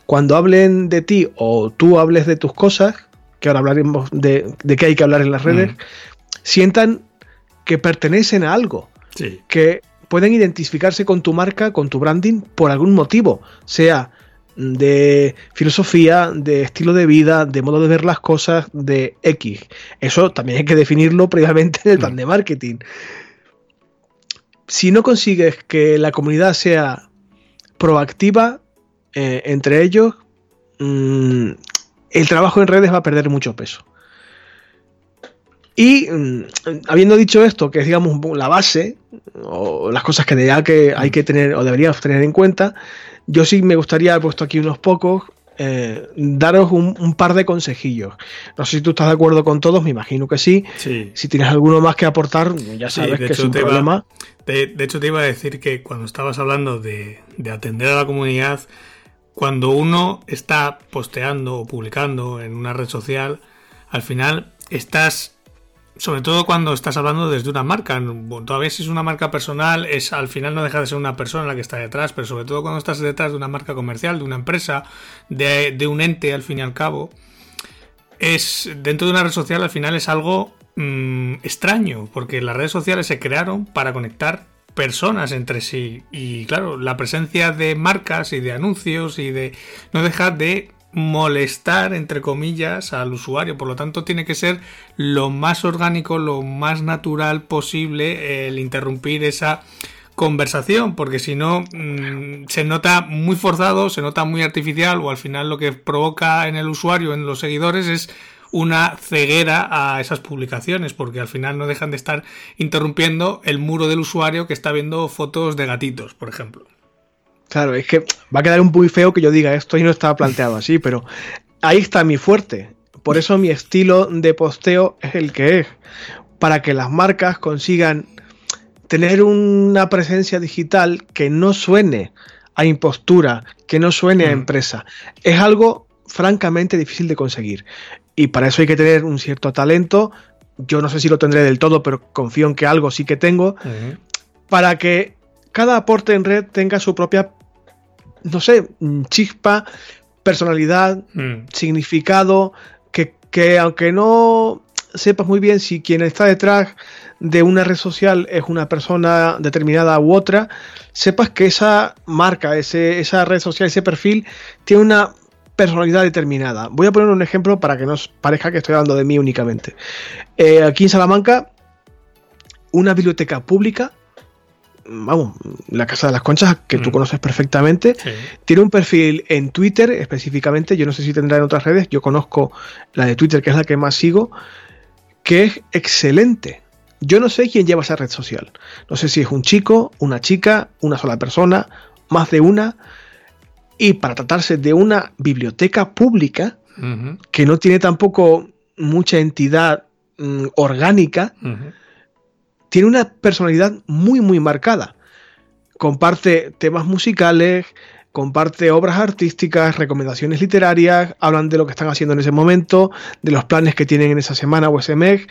cuando hablen de ti o tú hables de tus cosas, que ahora hablaremos de, de qué hay que hablar en las redes, sientan que pertenecen a algo. Que pueden identificarse con tu marca, con tu branding, por algún motivo, sea de filosofía, de estilo de vida, de modo de ver las cosas, de X. Eso también hay que definirlo previamente en el plan de marketing si no consigues que la comunidad sea proactiva eh, entre ellos, mm, el trabajo en redes va a perder mucho peso. Y mm, habiendo dicho esto, que es digamos la base, o las cosas que, que hay que tener o deberíamos tener en cuenta, yo sí me gustaría haber puesto aquí unos pocos eh, daros un, par de consejillos. No sé si tú estás de acuerdo con todos, me imagino que sí. Si tienes alguno más que aportar, ya sabes que es un problema.
de, hecho, te iba a decir que cuando estabas hablando de, de atender a la comunidad, cuando uno está posteando o publicando en una red social, al final estás sobre todo cuando estás hablando desde una marca. Todavía si es una marca personal, es al final no deja de ser una persona la que está detrás, pero sobre todo cuando estás detrás de una marca comercial, de una empresa, de, un ente al fin y al cabo, es dentro de una red social al final es algo mm, extraño, porque las redes sociales se crearon para conectar personas entre sí y claro, la presencia de marcas y de anuncios y de no deja de molestar, entre comillas, al usuario. Por lo tanto, tiene que ser lo más orgánico, lo más natural posible el interrumpir esa conversación, porque si no mm, se nota muy forzado, se nota muy artificial o al final lo que provoca en el usuario, en los seguidores, es una ceguera a esas publicaciones, porque al final no dejan de estar interrumpiendo el muro del usuario que está viendo fotos de gatitos, por ejemplo.
Claro, es que va a quedar un muy feo que yo diga esto y no estaba planteado así, pero ahí está mi fuerte. Por eso mi estilo de posteo es el que es. Para que las marcas consigan tener una presencia digital que no suene a impostura, que no suene a empresa. Es algo francamente difícil de conseguir. Y para eso hay que tener un cierto talento. Yo no sé si lo tendré del todo, pero confío en que algo sí que tengo. Para que cada aporte en red tenga su propia, no sé, chispa, personalidad, mm. significado, que, que aunque no sepas muy bien si quien está detrás de una red social es una persona determinada u otra, sepas que esa marca, ese, esa red social, ese perfil, tiene una personalidad determinada. Voy a poner un ejemplo para que no os parezca que estoy hablando de mí únicamente. Eh, aquí en Salamanca, una biblioteca pública, vamos, la Casa de las Conchas, que tú mm. conoces perfectamente, tiene un perfil en Twitter específicamente, yo no sé si tendrá en otras redes, yo conozco la de Twitter, que es la que más sigo, que es excelente. Yo no sé quién lleva esa red social. No sé si es un chico, una chica, una sola persona, más de una. Y para tratarse de una biblioteca pública, que no tiene tampoco mucha entidad mm, orgánica, tiene una personalidad muy, muy marcada. Comparte temas musicales, comparte obras artísticas, recomendaciones literarias, hablan de lo que están haciendo en ese momento, de los planes que tienen en esa semana o ese mes,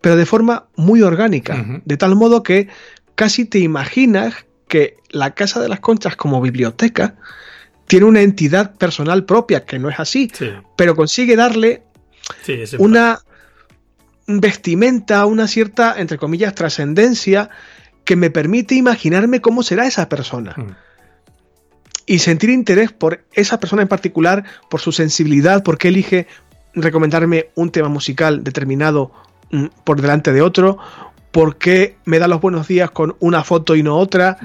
pero de forma muy orgánica, de tal modo que casi te imaginas que la Casa de las Conchas como biblioteca tiene una entidad personal propia, que no es así, pero consigue darle una vestimenta, una cierta, entre comillas, trascendencia que me permite imaginarme cómo será esa persona. Mm. Y sentir interés por esa persona en particular, por su sensibilidad, porque elige recomendarme un tema musical determinado Mm, por delante de otro? ¿Por qué me da los buenos días con una foto y no otra?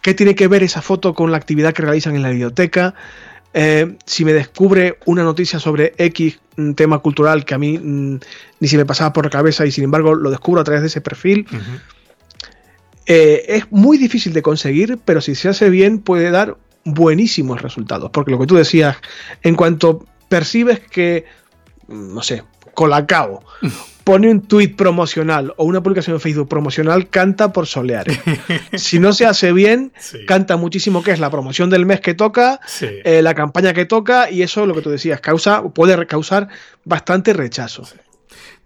¿Qué tiene que ver esa foto con la actividad que realizan en la biblioteca? Eh, si me descubre una noticia sobre X tema cultural que a mí mm, ni se me pasaba por la cabeza y sin embargo lo descubro a través de ese perfil, eh, es muy difícil de conseguir, pero si se hace bien puede dar buenísimos resultados. Porque lo que tú decías, en cuanto percibes que, mm, no sé, Colacao pone un tweet promocional o una publicación en Facebook promocional, canta por solear. si no se hace bien, canta muchísimo que es la promoción del mes que toca, eh, la campaña que toca, y eso, lo que tú decías, causa, puede causar bastante rechazo.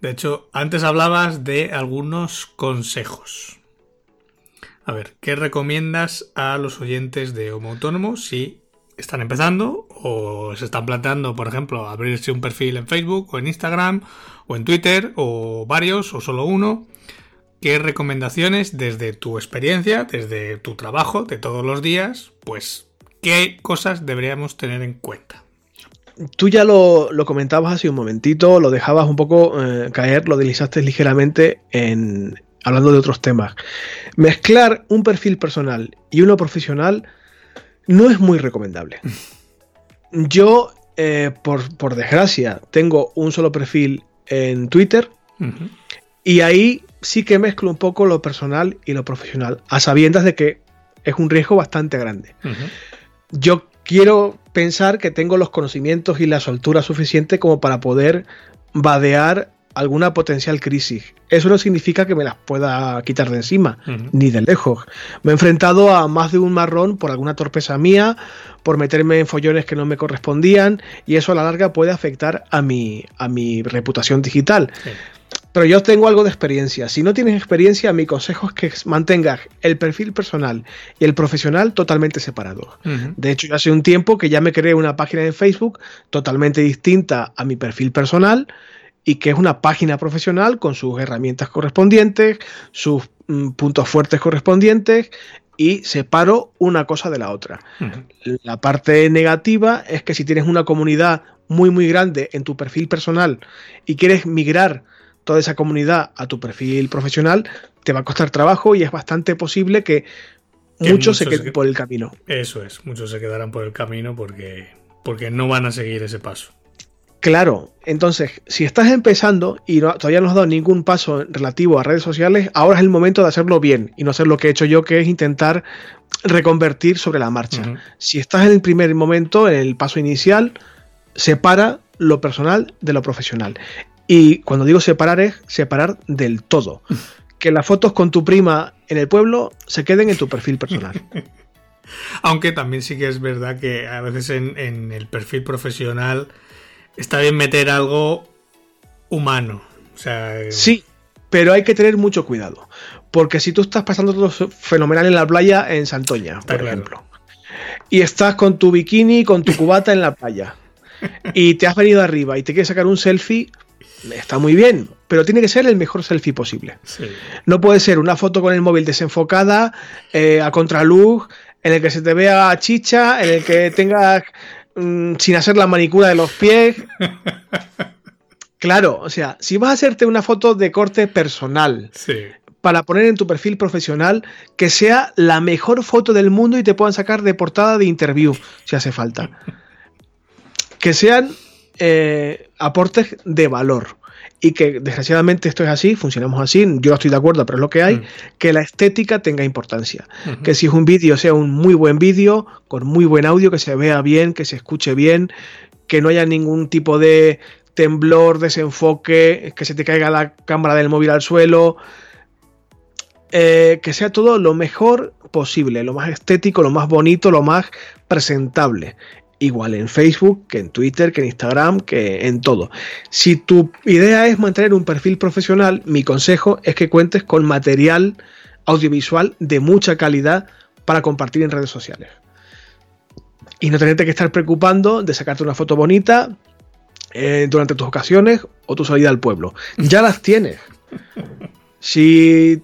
De hecho, antes hablabas de algunos consejos. A ver, ¿qué recomiendas a los oyentes de Homo Autónomo si están empezando o se están planteando, por ejemplo, abrirse un perfil en Facebook o en Instagram o en Twitter o varios o solo uno. ¿Qué recomendaciones desde tu experiencia, desde tu trabajo de todos los días, pues qué cosas deberíamos tener en cuenta?
Tú ya lo, comentabas hace un momentito, lo dejabas un poco eh, caer, lo deslizaste ligeramente en hablando de otros temas. Mezclar un perfil personal y uno profesional no es muy recomendable. Yo, eh, por, desgracia, tengo un solo perfil en Twitter y ahí sí que mezclo un poco lo personal y lo profesional, a sabiendas de que es un riesgo bastante grande. Yo quiero pensar que tengo los conocimientos y la soltura suficiente como para poder vadear alguna potencial crisis. Eso no significa que me las pueda quitar de encima, ni de lejos. Me he enfrentado a más de un marrón por alguna torpeza mía, por meterme en follones que no me correspondían, y eso a la larga puede afectar a mi, a mi reputación digital. Pero yo tengo algo de experiencia. Si no tienes experiencia, mi consejo es que mantengas el perfil personal y el profesional totalmente separados. De hecho, hace un tiempo que ya me creé una página de Facebook totalmente distinta a mi perfil personal y que es una página profesional con sus herramientas correspondientes, sus mm, puntos fuertes correspondientes y separo una cosa de la otra. La parte negativa es que si tienes una comunidad muy muy grande en tu perfil personal y quieres migrar toda esa comunidad a tu perfil profesional, te va a costar trabajo y es bastante posible que, muchos, se queden por el camino.
Eso es, muchos se quedarán por el camino porque, porque no van a seguir ese paso.
Claro, entonces, si estás empezando y todavía no has dado ningún paso relativo a redes sociales, ahora es el momento de hacerlo bien y no hacer lo que he hecho yo, que es intentar reconvertir sobre la marcha. Si estás en el primer momento, en el paso inicial, separa lo personal de lo profesional. Y cuando digo separar es separar del todo. Que las fotos con tu prima en el pueblo se queden en tu perfil personal.
Aunque también sí que es verdad que a veces en, el perfil profesional está bien meter algo humano. O sea,
eh, Sí, pero hay que tener mucho cuidado. Porque si tú estás pasando todo fenomenal en la playa en Santoña, por ejemplo, y estás con tu bikini, con tu cubata en la playa, y te has venido arriba y te quieres sacar un selfie, está muy bien, pero tiene que ser el mejor selfie posible. No puede ser una foto con el móvil desenfocada, eh, a contraluz, en el que se te vea chicha, en el que tengas mm, sin hacer la manicura de los pies. Claro, o sea, si vas a hacerte una foto de corte personal para poner en tu perfil profesional, que sea la mejor foto del mundo y te puedan sacar de portada de interview, si hace falta. que sean eh, aportes de valor y que desgraciadamente esto es así, funcionamos así, yo estoy de acuerdo, pero es lo que hay, mm. que la estética tenga importancia. Que si es un vídeo sea un muy buen vídeo, con muy buen audio, que se vea bien, que se escuche bien, que no haya ningún tipo de temblor, desenfoque, que se te caiga la cámara del móvil al suelo. Eh, que sea todo lo mejor posible, lo más estético, lo más bonito, lo más presentable igual en Facebook, que en Twitter, que en Instagram, que en todo. Si tu idea es mantener un perfil profesional, mi consejo es que cuentes con material audiovisual de mucha calidad para compartir en redes sociales. Y no tenerte que estar preocupando de sacarte una foto bonita eh, durante tus ocasiones o tu salida al pueblo. Ya las tienes. Si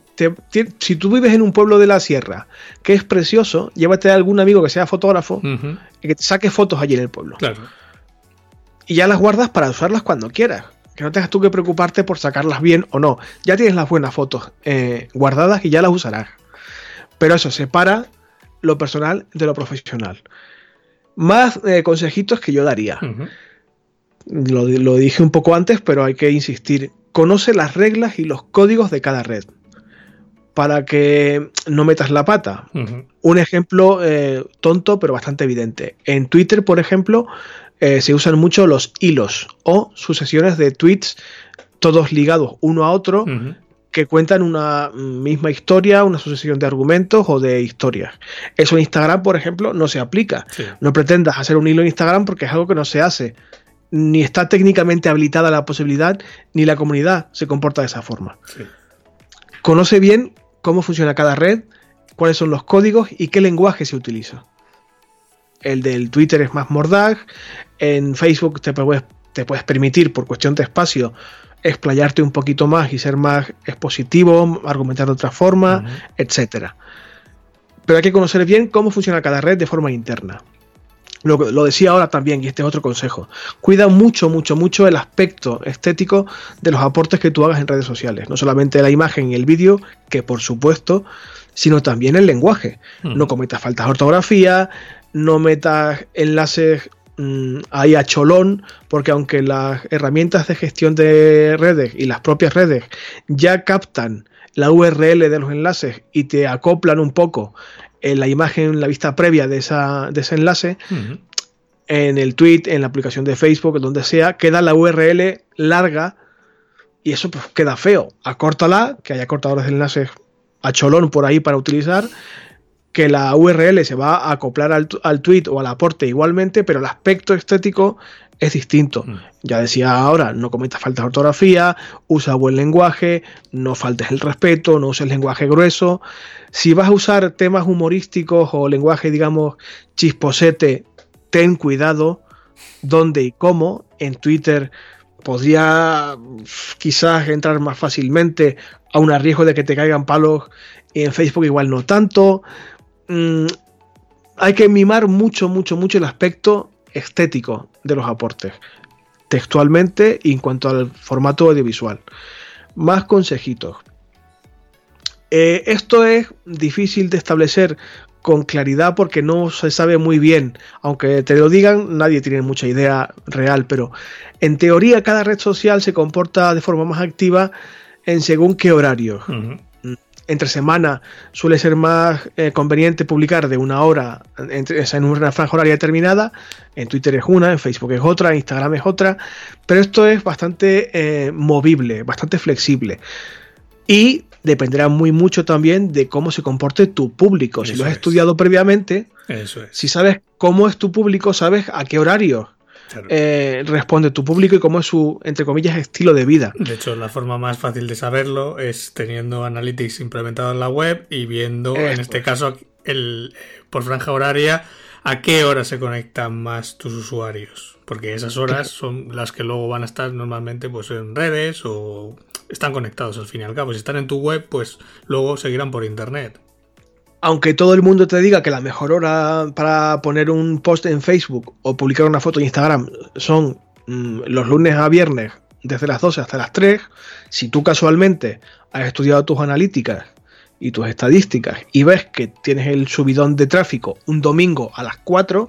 si tú vives en un pueblo de la sierra que es precioso, llévate a algún amigo que sea fotógrafo y que te saque fotos allí en el pueblo.
Claro.
Y ya las guardas para usarlas cuando quieras. Que no tengas tú que preocuparte por sacarlas bien o no. Ya tienes las buenas fotos eh, guardadas y ya las usarás. Pero eso, separa lo personal de lo profesional. Más eh, consejitos que yo daría. lo dije un poco antes, pero hay que insistir. Conoce las reglas y los códigos de cada red para que no metas la pata. Un ejemplo eh, tonto pero bastante evidente. En Twitter, por ejemplo, eh, se usan mucho los hilos o sucesiones de tweets todos ligados uno a otro que cuentan una misma historia, una sucesión de argumentos o de historias. Eso en Instagram, por ejemplo, no se aplica. No pretendas hacer un hilo en Instagram porque es algo que no se hace. Ni está técnicamente habilitada la posibilidad, ni la comunidad se comporta de esa forma. Conoce bien cómo funciona cada red, cuáles son los códigos y qué lenguaje se utiliza. El del Twitter es más mordaz, en Facebook te puedes, te puedes permitir, por cuestión de espacio, explayarte un poquito más y ser más expositivo, argumentar de otra forma, etc. Pero hay que conocer bien cómo funciona cada red de forma interna. Lo, lo, decía ahora también, y este es otro consejo. Cuida mucho, mucho, mucho el aspecto estético de los aportes que tú hagas en redes sociales. No solamente la imagen y el vídeo, que por supuesto, sino también el lenguaje. Hmm. No cometas faltas de ortografía, no metas enlaces mm, ahí a cholón, porque aunque las herramientas de gestión de redes y las propias redes ya captan la URL de los enlaces y te acoplan un poco en la imagen, la vista previa de, esa, de ese enlace, en el tweet, en la aplicación de Facebook, donde sea, queda la URL larga y eso pues, queda feo. Acórtala, que haya cortadores de enlaces a cholón por ahí para utilizar, que la URL se va a acoplar al, al tweet o al aporte igualmente, pero el aspecto estético es distinto. Mm. Ya decía ahora, no cometas faltas de ortografía, usa buen lenguaje, no faltes el respeto, no uses lenguaje grueso. Si vas a usar temas humorísticos o lenguaje, digamos, chisposete, ten cuidado dónde y cómo. En Twitter podría quizás entrar más fácilmente a un riesgo de que te caigan palos y en Facebook igual no tanto. Mm, hay que mimar mucho, mucho, mucho el aspecto estético de los aportes, textualmente y en cuanto al formato audiovisual. Más consejitos. Eh, esto es difícil de establecer con claridad porque no se sabe muy bien, aunque te lo digan, nadie tiene mucha idea real, pero en teoría cada red social se comporta de forma más activa en según qué horario. Entre semana suele ser más eh, conveniente publicar de una hora en una franja horaria determinada. En Twitter es una, en Facebook es otra, en Instagram es otra. Pero esto es bastante eh, movible, bastante flexible. Y dependerá muy mucho también de cómo se comporte tu público. si lo has estudiado previamente, si sabes cómo es tu público, sabes a qué horario eh, responde tu público y cómo es su, entre comillas, estilo de vida.
De hecho, la forma más fácil de saberlo es teniendo Analytics implementado en la web y viendo, en este caso, el, por franja horaria, a qué hora se conectan más tus usuarios. Porque esas horas son las que luego van a estar normalmente pues, en redes o están conectados al fin y al cabo. Si están en tu web, pues luego seguirán por internet
aunque todo el mundo te diga que la mejor hora para poner un post en Facebook o publicar una foto en Instagram son mm, los lunes a viernes desde las 12 hasta las 3, si tú casualmente has estudiado tus analíticas y tus estadísticas y ves que tienes el subidón de tráfico un domingo a las 4,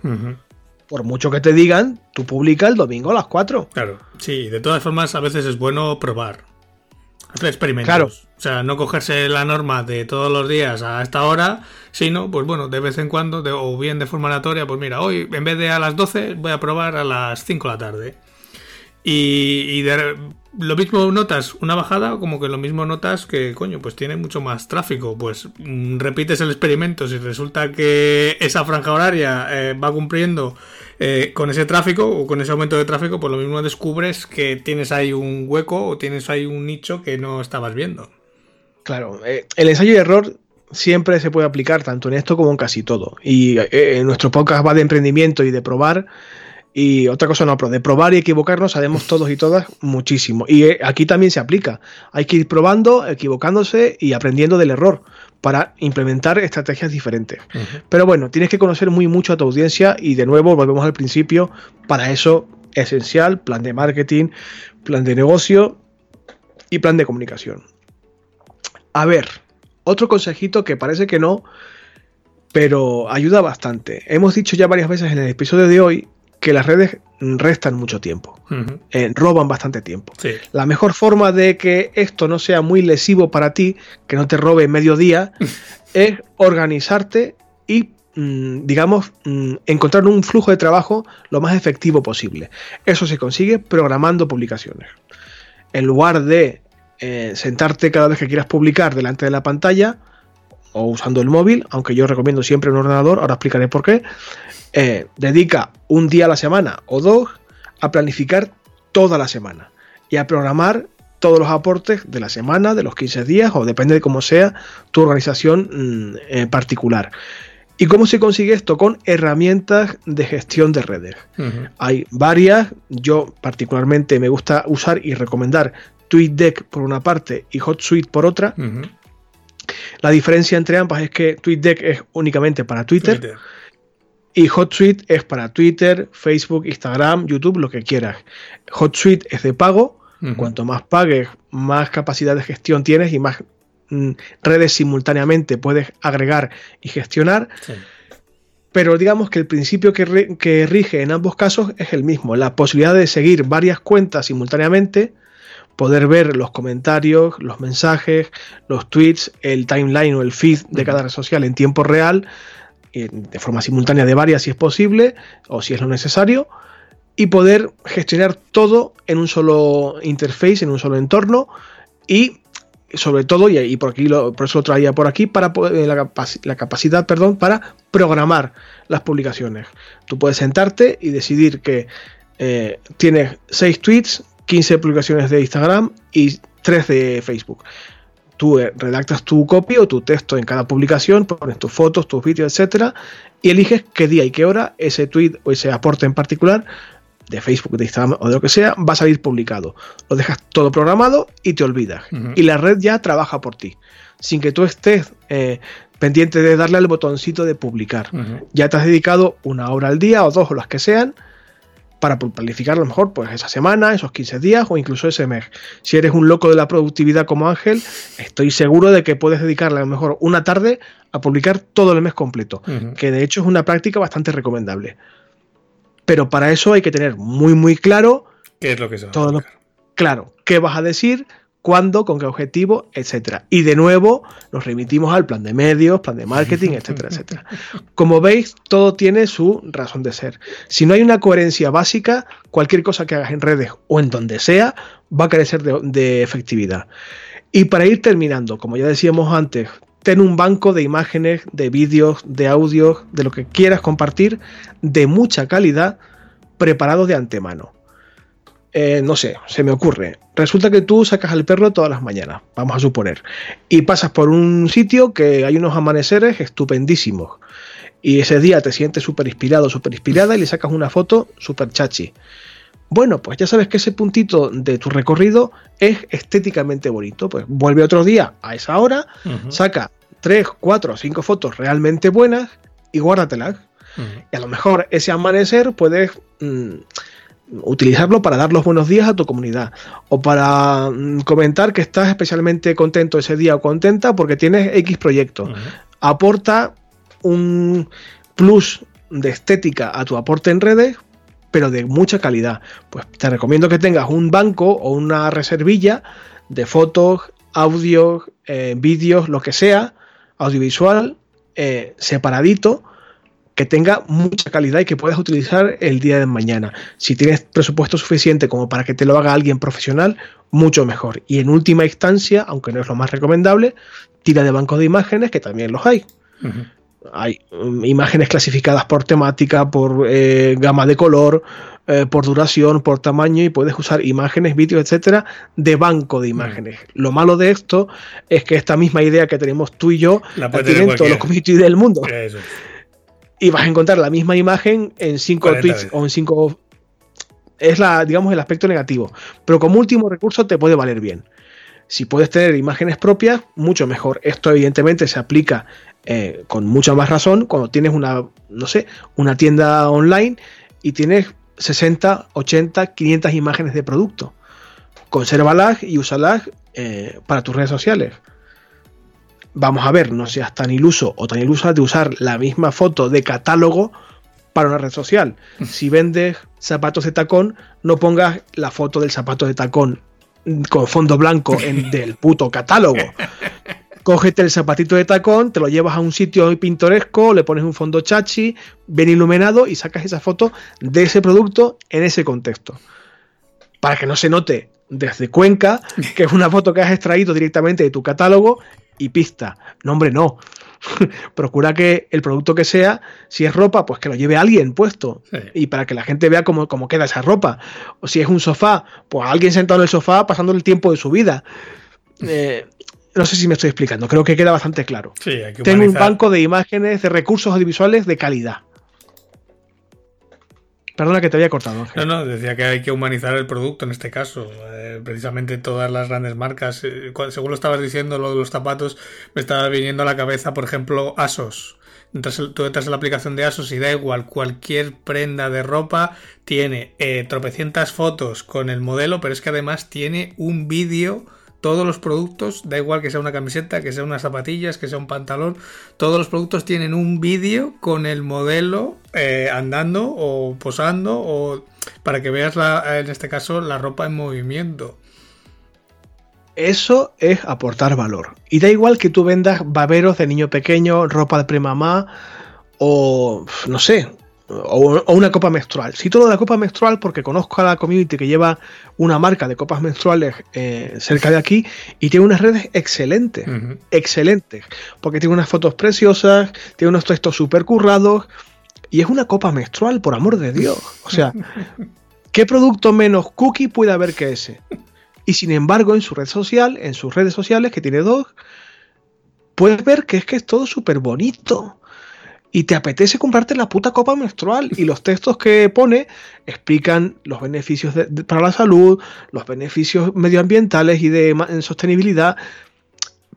por mucho que te digan, tú publicas el domingo a las 4.
Claro, sí, de todas formas a veces es bueno probar. Hacer experimentos. Claro. O sea, no cogerse la norma de todos los días a esta hora, sino, pues bueno, de vez en cuando, o bien de forma aleatoria, pues mira, hoy en vez de a las 12 voy a probar a las 5 de la tarde. Y, de, lo mismo notas una bajada, como que lo mismo notas que, coño, pues tiene mucho más tráfico. Pues mm, repites el experimento. Si resulta que esa franja horaria eh, va cumpliendo eh, con ese tráfico o con ese aumento de tráfico, pues lo mismo descubres que tienes ahí un hueco o tienes ahí un nicho que no estabas viendo.
Claro, eh, el ensayo y error siempre se puede aplicar tanto en esto como en casi todo. Y en nuestro podcast va de emprendimiento y de probar. Y otra cosa no, pero de probar y equivocarnos sabemos todos y todas muchísimo. Y eh, aquí también se aplica. Hay que ir probando, equivocándose y aprendiendo del error para implementar estrategias diferentes. Pero bueno, tienes que conocer muy mucho a tu audiencia y de nuevo volvemos al principio. Para eso, esencial, plan de marketing, plan de negocio y plan de comunicación. A ver, otro consejito que parece que no, pero ayuda bastante. Hemos dicho ya varias veces en el episodio de hoy que las redes restan mucho tiempo, eh, roban bastante tiempo. La mejor forma de que esto no sea muy lesivo para ti, que no te robe medio día, es organizarte y, mm, digamos, mm, encontrar un flujo de trabajo lo más efectivo posible. Eso se consigue programando publicaciones. En lugar de eh, sentarte cada vez que quieras publicar delante de la pantalla, o usando el móvil, aunque yo recomiendo siempre un ordenador, ahora explicaré por qué, eh, dedica un día a la semana o dos a planificar toda la semana y a programar todos los aportes de la semana, de los 15 días o depende de cómo sea tu organización mm, en particular. ¿Y cómo se consigue esto? Con herramientas de gestión de redes. Hay varias, yo particularmente me gusta usar y recomendar TweetDeck por una parte y HotSuite por otra. La diferencia entre ambas es que TweetDeck es únicamente para Twitter, y HotSuite es para Twitter, Facebook, Instagram, YouTube, lo que quieras. HotSuite es de pago. Cuanto más pagues, más capacidad de gestión tienes y más mm, redes simultáneamente puedes agregar y gestionar. Pero digamos que el principio que, que rige en ambos casos es el mismo, la posibilidad de seguir varias cuentas simultáneamente poder ver los comentarios, los mensajes, los tweets, el timeline o el feed de cada red social en tiempo real, de forma simultánea de varias si es posible o si es lo necesario, y poder gestionar todo en un solo interface, en un solo entorno y sobre todo, y, por, aquí por eso lo traía por aquí, para poder, la, la, capacidad perdón, para programar las publicaciones. Tú puedes sentarte y decidir que eh, tienes 6 tweets, 15 publicaciones de Instagram y 3 de Facebook. Tú eh, redactas tu copy o tu texto en cada publicación, pones tus fotos, tus vídeos, etcétera, y eliges qué día y qué hora ese tweet o ese aporte en particular de Facebook, de Instagram o de lo que sea, va a salir publicado. Lo dejas todo programado y te olvidas. Y la red ya trabaja por ti, sin que tú estés eh, pendiente de darle al botoncito de publicar. Ya te has dedicado una hora al día o dos o las que sean para planificar a lo mejor pues esa semana, esos 15 días o incluso ese mes. Si eres un loco de la productividad como Ángel, estoy seguro de que puedes dedicarle a lo mejor una tarde a publicar todo el mes completo, que de hecho es una práctica bastante recomendable. Pero para eso hay que tener muy muy claro
qué es lo que se va
todo claro, qué vas a decir, cuándo, con qué objetivo, etcétera. Y de nuevo nos remitimos al plan de medios, plan de marketing, etcétera, etcétera. Como veis, todo tiene su razón de ser. Si no hay una coherencia básica, cualquier cosa que hagas en redes o en donde sea va a carecer de, de efectividad. Y para ir terminando, como ya decíamos antes, ten un banco de imágenes, de vídeos, de audios, de lo que quieras compartir, de mucha calidad, preparados de antemano. Eh, no sé, se me ocurre. Resulta que tú sacas al perro todas las mañanas, vamos a suponer, y pasas por un sitio que hay unos amaneceres estupendísimos. Y ese día te sientes súper inspirado, súper inspirada y le sacas una foto súper chachi. Bueno, pues ya sabes que ese puntito de tu recorrido es estéticamente bonito. Pues vuelve otro día a esa hora, saca 3, 4 o 5 fotos realmente buenas y guárdatelas. Y a lo mejor ese amanecer puedes mm, utilizarlo para dar los buenos días a tu comunidad o para mm, comentar que estás especialmente contento ese día o contenta porque tienes X proyecto. Aporta un plus de estética a tu aporte en redes, pero de mucha calidad. Pues te recomiendo que tengas un banco o una reservilla de fotos, audios, eh, vídeos, lo que sea, audiovisual, eh, separadito que tenga mucha calidad y que puedas utilizar el día de mañana. Si tienes presupuesto suficiente como para que te lo haga alguien profesional, mucho mejor. Y en última instancia, aunque no es lo más recomendable, tira de bancos de imágenes, que también los hay. Hay um, imágenes clasificadas por temática, por eh, gama de color, eh, por duración, por tamaño, y puedes usar imágenes, vídeos, etcétera, de banco de imágenes. Lo malo de esto es que esta misma idea que tenemos tú y yo la, tienen todos los community del mundo y vas a encontrar la misma imagen en cinco tweets o en cinco. Es la, digamos, el aspecto negativo. Pero como último recurso te puede valer bien. Si puedes tener imágenes propias, mucho mejor. Esto evidentemente se aplica eh, con mucha más razón cuando tienes una, no sé, una tienda online y tienes 60, 80, 500 imágenes de producto. Consérvalas y úsalas eh, para tus redes sociales vamos a ver, no seas tan iluso o tan ilusa de usar la misma foto de catálogo para una red social. Si vendes zapatos de tacón, no pongas la foto del zapato de tacón con fondo blanco en, del puto catálogo. Cógete el zapatito de tacón, te lo llevas a un sitio pintoresco, le pones un fondo chachi, bien iluminado y sacas esa foto de ese producto en ese contexto. Para que no se note desde Cuenca que es una foto que has extraído directamente de tu catálogo y pista. No, hombre, no. Procura que el producto que sea, si es ropa, pues que lo lleve alguien puesto. Y para que la gente vea cómo, cómo, queda esa ropa. O si es un sofá, pues alguien sentado en el sofá pasando el tiempo de su vida. Eh, no sé si me estoy explicando, creo que queda bastante claro. Tengo un banco de imágenes, de recursos audiovisuales de calidad. Perdona que te había cortado.
No, no, decía que hay que humanizar el producto en este caso. Eh, precisamente todas las grandes marcas, eh, según lo estabas diciendo, lo de los zapatos, me estaba viniendo a la cabeza, por ejemplo, Asos. Entonces, tú entras en la aplicación de Asos y da igual, cualquier prenda de ropa tiene eh, tropecientas fotos con el modelo, pero es que además tiene un vídeo todos los productos, da igual que sea una camiseta, que sea unas zapatillas, que sea un pantalón, todos los productos tienen un vídeo con el modelo eh, andando o posando o para que veas la, en este caso la ropa en movimiento.
Eso es aportar valor. Y da igual que tú vendas baberos de niño pequeño, ropa de premamá o no sé, o, una copa menstrual. Si todo de la copa menstrual porque conozco a la community que lleva una marca de copas menstruales eh, cerca de aquí y tiene unas redes excelentes, excelentes, porque tiene unas fotos preciosas, tiene unos textos super currados y es una copa menstrual, por amor de Dios. O sea, ¿qué producto menos cookie puede haber que ese? Y sin embargo, en su red social, en sus redes sociales, que tiene dos, puedes ver que es que es todo súper bonito y te apetece comprarte la puta copa menstrual y los textos que pone explican los beneficios para la salud, los beneficios medioambientales y de sostenibilidad,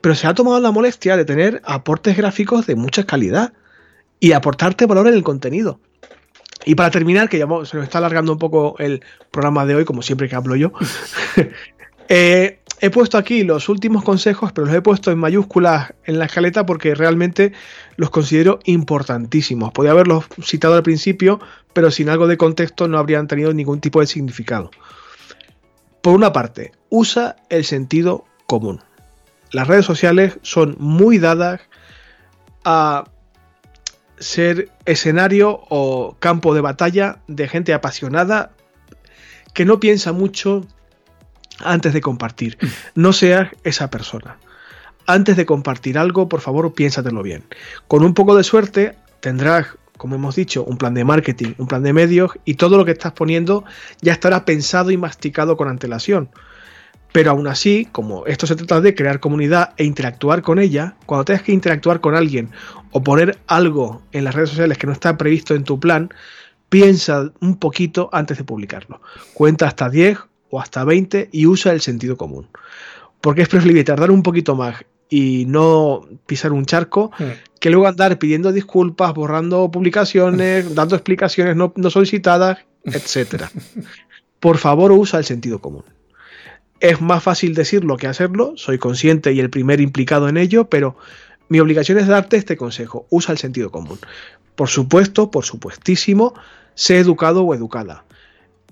pero se ha tomado la molestia de tener aportes gráficos de mucha calidad y aportarte valor en el contenido. Y para terminar, que ya se nos está alargando un poco el programa de hoy, como siempre que hablo yo, eh, he puesto aquí los últimos consejos, pero los he puesto en mayúsculas en la escaleta porque realmente los considero importantísimos. Podría haberlos citado al principio, pero sin algo de contexto no habrían tenido ningún tipo de significado. Por una parte, usa el sentido común. Las redes sociales son muy dadas a ser escenario o campo de batalla de gente apasionada que no piensa mucho antes de compartir. No seas esa persona. Antes de compartir algo, por favor, piénsatelo bien. Con un poco de suerte tendrás, como hemos dicho, un plan de marketing, un plan de medios y todo lo que estás poniendo ya estará pensado y masticado con antelación. Pero aún así, como esto se trata de crear comunidad e interactuar con ella, cuando tengas que interactuar con alguien o poner algo en las redes sociales que no está previsto en tu plan, piensa un poquito antes de publicarlo. Cuenta hasta 10 o hasta 20 y usa el sentido común. Porque es preferible tardar un poquito más y no pisar un charco que luego andar pidiendo disculpas, borrando publicaciones, dando explicaciones no, no solicitadas, etc. Por favor, usa el sentido común. Es más fácil decirlo que hacerlo, soy consciente y el primer implicado en ello, pero mi obligación es darte este consejo, usa el sentido común. Por supuesto, por supuestísimo, sé educado o educada.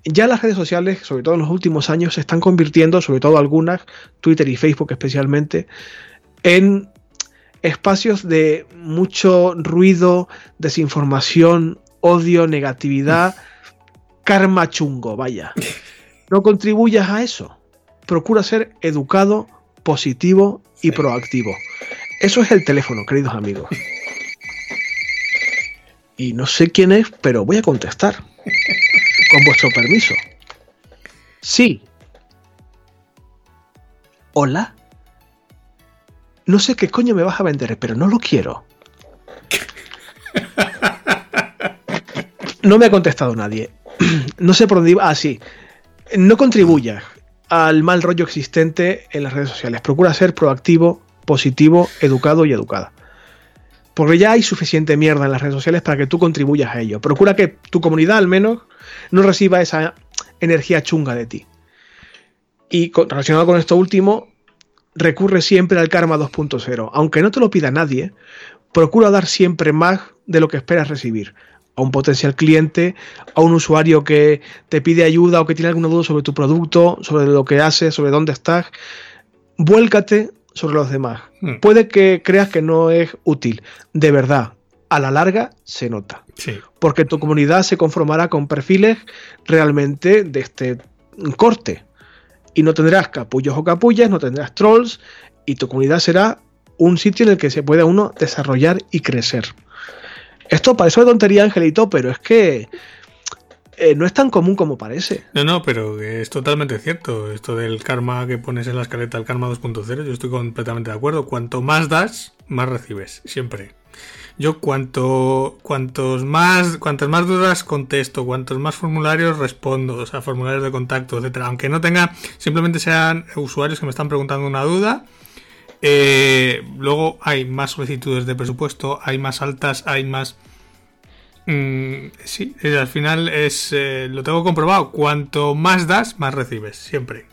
Ya las redes sociales, sobre todo en los últimos años, se están convirtiendo, sobre todo algunas, Twitter y Facebook especialmente, en espacios de mucho ruido, desinformación, odio, negatividad, karma chungo, vaya. No contribuyas a eso procura ser educado, positivo y proactivo. Eso es el teléfono, queridos amigos. Y no sé quién es, pero voy a contestar. Con vuestro permiso. Sí. Hola. No sé qué coño me vas a vender, pero no lo quiero. No me ha contestado nadie. No sé por dónde iba. Ah, sí. No contribuyas al mal rollo existente en las redes sociales. Procura ser proactivo, positivo, educado y educada. Porque ya hay suficiente mierda en las redes sociales para que tú contribuyas a ello. Procura que tu comunidad al menos no reciba esa energía chunga de ti. Y relacionado con esto último, recurre siempre al karma 2.0. Aunque no te lo pida nadie, procura dar siempre más de lo que esperas recibir a un potencial cliente, a un usuario que te pide ayuda o que tiene alguna duda sobre tu producto, sobre lo que haces, sobre dónde estás, vuélcate sobre los demás. Hmm. Puede que creas que no es útil, de verdad, a la larga se nota. Porque tu comunidad se conformará con perfiles realmente de este corte. Y no tendrás capullos o capullas, no tendrás trolls, y tu comunidad será un sitio en el que se pueda uno desarrollar y crecer. Esto parece una tontería, Angelito, pero es que eh, no es tan común como parece.
No, no, pero es totalmente cierto. Esto del karma que pones en la escaleta, el karma 2.0, yo estoy completamente de acuerdo. Cuanto más das, más recibes, siempre. Yo cuanto cuantos más cuantas más dudas contesto, cuantos más formularios respondo, o sea, formularios de contacto, etcétera, aunque no tenga, simplemente sean usuarios que me están preguntando una duda, eh, luego hay más solicitudes de presupuesto, hay más altas, hay más... Mm, sí, al final es eh, lo tengo comprobado. Cuanto más das, más recibes, siempre.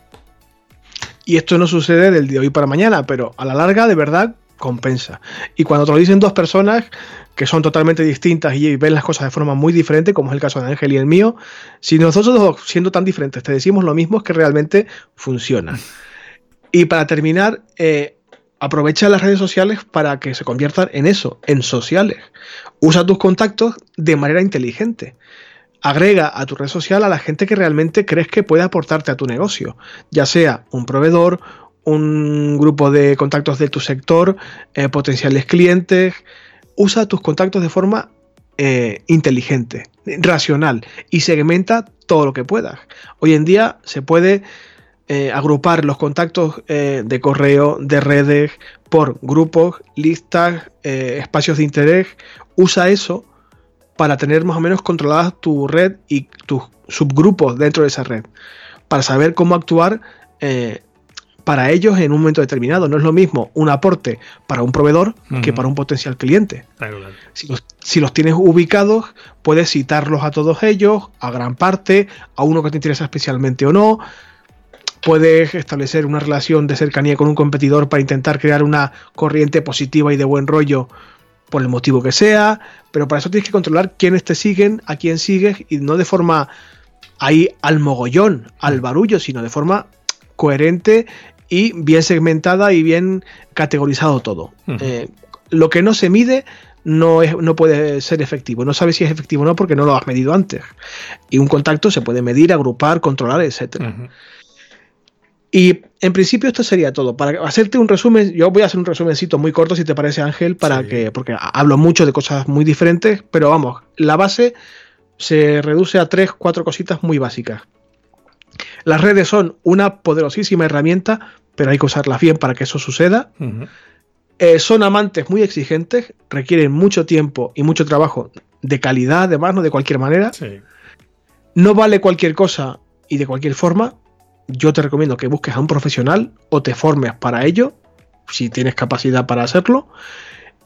Y esto no sucede del día de hoy para mañana, pero a la larga, de verdad, compensa. Y cuando te lo dicen dos personas que son totalmente distintas y ven las cosas de forma muy diferente, como es el caso de Ángel y el mío, si nosotros dos, siendo tan diferentes, te decimos lo mismo, es que realmente funciona. Y para terminar, eh, aprovecha las redes sociales para que se conviertan en eso, en sociales. Usa tus contactos de manera inteligente. Agrega a tu red social a la gente que realmente crees que puede aportarte a tu negocio, ya sea un proveedor, un grupo de contactos de tu sector, eh, potenciales clientes. Usa tus contactos de forma eh, inteligente, racional y segmenta todo lo que puedas. Hoy en día se puede eh, agrupar los contactos de correo, de redes, por grupos, listas, espacios de interés. Usa eso para tener más o menos controladas tu red y tus subgrupos dentro de esa red. Para saber cómo actuar para ellos en un momento determinado. No es lo mismo un aporte para un proveedor que para un potencial cliente. Si, los, si, los, tienes ubicados, puedes citarlos a todos ellos, a gran parte, a uno que te interesa especialmente o no puedes establecer una relación de cercanía con un competidor para intentar crear una corriente positiva y de buen rollo por el motivo que sea, pero para eso tienes que controlar quiénes te siguen, a quién sigues y no de forma ahí al mogollón, al barullo, sino de forma coherente y bien segmentada y bien categorizado todo. Eh, lo que no se mide no, es, no puede ser efectivo. No sabes si es efectivo o no porque no lo has medido antes. Y un contacto se puede medir, agrupar, controlar, etc. Y en principio esto sería todo. Para hacerte un resumen, yo voy a hacer un resumencito muy corto si te parece Ángel, para que, porque hablo mucho de cosas muy diferentes, pero vamos, la base se reduce a tres, cuatro cositas muy básicas. Las redes son una poderosísima herramienta, pero hay que usarlas bien para que eso suceda. Eh, son amantes muy exigentes, requieren mucho tiempo y mucho trabajo de calidad, además, no de cualquier manera. No vale cualquier cosa y de cualquier forma. Yo te recomiendo que busques a un profesional o te formes para ello, si tienes capacidad para hacerlo.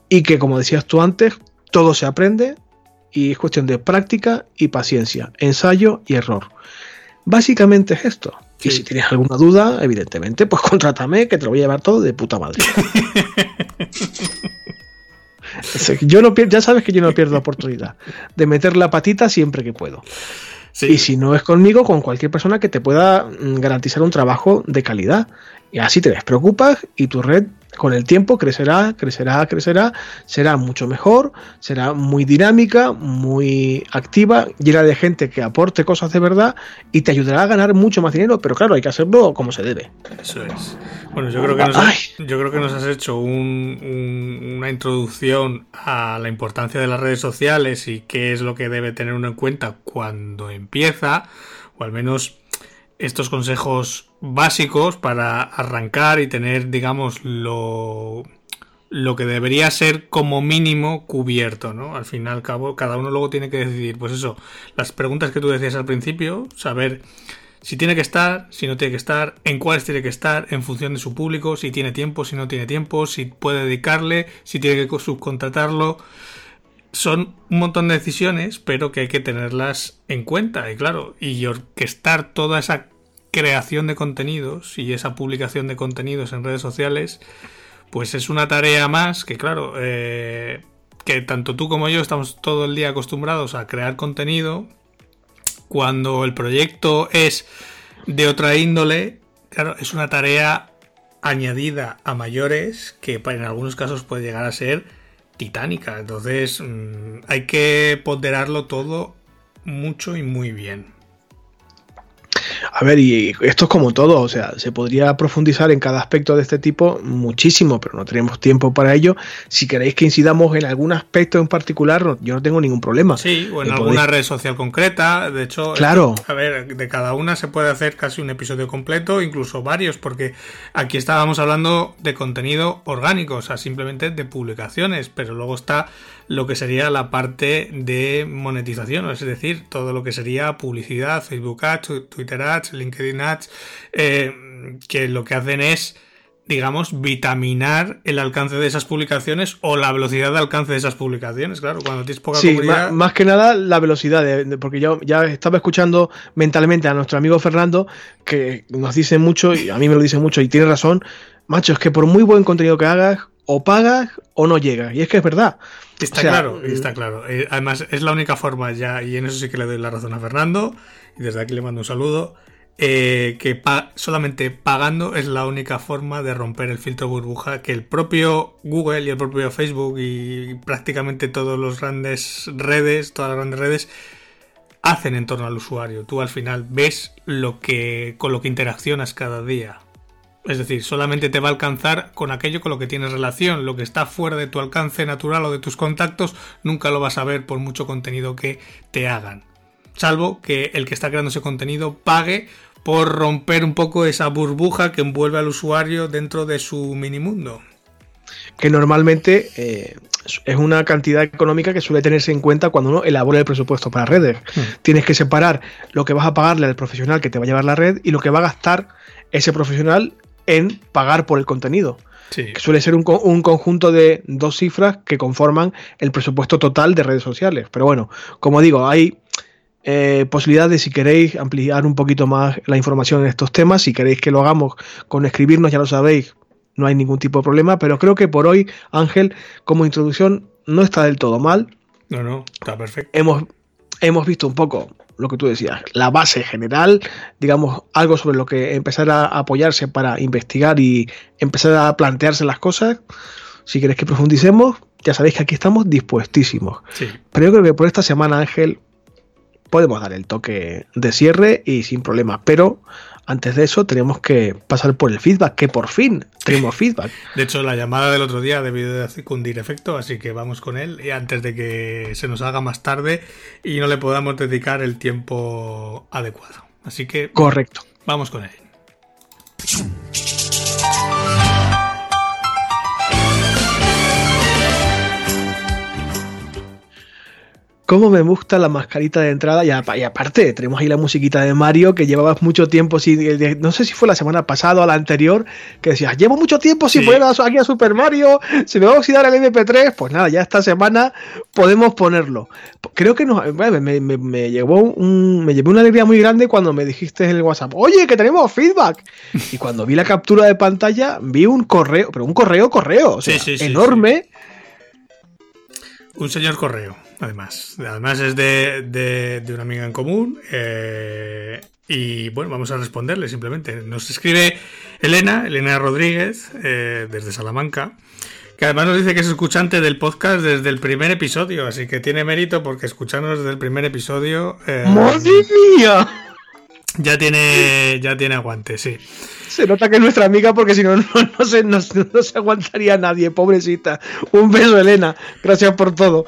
Y que, como decías tú antes, todo se aprende y es cuestión de práctica y paciencia, ensayo y error. Básicamente es esto. Y si tienes alguna duda, evidentemente, pues contrátame que te lo voy a llevar todo de puta madre. yo no ya sabes que yo no pierdo la oportunidad de meter la patita siempre que puedo. Y si no es conmigo, con cualquier persona que te pueda mm, garantizar un trabajo de calidad. Y así te despreocupas y tu red con el tiempo crecerá, crecerá, crecerá, será mucho mejor, será muy dinámica, muy activa, llena de gente que aporte cosas de verdad y te ayudará a ganar mucho más dinero, pero claro, hay que hacerlo como se debe.
Eso es. Bueno, yo creo que nos, has, yo creo que nos has hecho una introducción a la importancia de las redes sociales y qué es lo que debe tener uno en cuenta cuando empieza, o al menos estos consejos básicos para arrancar y tener, digamos, lo, lo que debería ser como mínimo cubierto, ¿no? Al fin y al cabo, cada uno luego tiene que decidir, pues eso, las preguntas que tú decías al principio, saber si tiene que estar, si no tiene que estar, en cuáles tiene que estar, en función de su público, si tiene tiempo, si no tiene tiempo, si puede dedicarle, si tiene que subcontratarlo. Son un montón de decisiones, pero que hay que tenerlas en cuenta. Y claro, y orquestar toda esa creación de contenidos y esa publicación de contenidos en redes sociales, pues es una tarea más que, claro, eh, que tanto tú como yo estamos todo el día acostumbrados a crear contenido. Cuando el proyecto es de otra índole, claro, es una tarea añadida a mayores que en algunos casos puede llegar a ser titánica. Entonces mm, hay que ponderarlo todo mucho y muy bien.
A ver, y esto es como todo, o sea, se podría profundizar en cada aspecto de este tipo muchísimo, pero no tenemos tiempo para ello. Si queréis que incidamos en algún aspecto en particular, yo no tengo ningún problema.
Sí, o en alguna red social concreta, de hecho,
claro.
a ver, de cada una se puede hacer casi un episodio completo, incluso varios, porque aquí estábamos hablando de contenido orgánico, o sea, simplemente de publicaciones, pero luego está lo que sería la parte de monetización, es decir, todo lo que sería publicidad, Facebook Ads, Twitter Ads, LinkedIn Ads, eh, que lo que hacen es digamos, vitaminar el alcance de esas publicaciones o la velocidad de alcance de esas publicaciones, claro, cuando tienes poca
sí, Más, que nada la velocidad, porque yo ya estaba escuchando mentalmente a nuestro amigo Fernando, que nos dice mucho, y a mí me lo dice mucho, y tiene razón, macho, es que por muy buen contenido que hagas, o pagas o no llegas, y es que es verdad.
Está claro, eh, está claro. Eh, además, es la única forma ya, y en eso sí que le doy la razón a Fernando, y desde aquí le mando un saludo, eh, que solamente pagando es la única forma de romper el filtro burbuja que el propio Google y el propio Facebook y prácticamente todos los grandes redes, todas las grandes redes, hacen en torno al usuario. Tú al final ves lo que, con lo que interaccionas cada día. Es decir, solamente te va a alcanzar con aquello con lo que tienes relación. Lo que está fuera de tu alcance natural o de tus contactos, nunca lo vas a ver por mucho contenido que te hagan. Salvo que el que está creando ese contenido pague por romper un poco esa burbuja que envuelve al usuario dentro de su mini mundo.
Que normalmente eh, es una cantidad económica que suele tenerse en cuenta cuando uno elabora el presupuesto para redes. Hmm. Tienes que separar lo que vas a pagarle al profesional que te va a llevar la red y lo que va a gastar ese profesional en pagar por el contenido. Que suele ser un, conjunto de dos cifras que conforman el presupuesto total de redes sociales. Pero bueno, como digo, hay eh, posibilidades si queréis ampliar un poquito más la información en estos temas. Si queréis que lo hagamos con escribirnos, ya lo sabéis, no hay ningún tipo de problema. Pero creo que por hoy, Ángel, como introducción, no está del todo mal.
No, no, está perfecto.
Hemos, hemos visto un poco lo que tú decías, la base general, digamos, algo sobre lo que empezar a apoyarse para investigar y empezar a plantearse las cosas. Si queréis que profundicemos, ya sabéis que aquí estamos dispuestísimos. Pero yo creo que por esta semana, Ángel, podemos dar el toque de cierre y sin problemas. Pero antes de eso tenemos que pasar por el feedback, que por fin tenemos feedback.
De hecho, la llamada del otro día ha debido de cundir efecto, así que vamos con él y antes de que se nos haga más tarde y no le podamos dedicar el tiempo adecuado. Así que...
Correcto.
Vamos con él.
Cómo me gusta la mascarita de entrada. Y, aparte, tenemos ahí la musiquita de Mario que llevabas mucho tiempo sin. Eh, no sé si fue la semana pasada o la anterior, que decías, llevo mucho tiempo sin poner aquí a Super Mario, se me va a oxidar el MP3. Pues nada, ya esta semana podemos ponerlo. Creo que nos, me, llevó un, me una alegría muy grande cuando me dijiste en el WhatsApp, oye, que tenemos feedback. y cuando vi la captura de pantalla, vi un correo, pero un correo, correo, o sea, enorme.
Un señor correo además. Además es de, de, una amiga en común. Eh, y bueno, vamos a responderle simplemente. Nos escribe Elena, Elena Rodríguez, eh, desde Salamanca, que además nos dice que es escuchante del podcast desde el primer episodio, así que tiene mérito porque escucharnos desde el primer episodio...
Eh, ¡Madre mía!
Ya tiene, ya tiene aguante, sí.
Se nota que es nuestra amiga porque si no, no, se, no se aguantaría nadie, pobrecita. Un beso, Elena. Gracias por todo.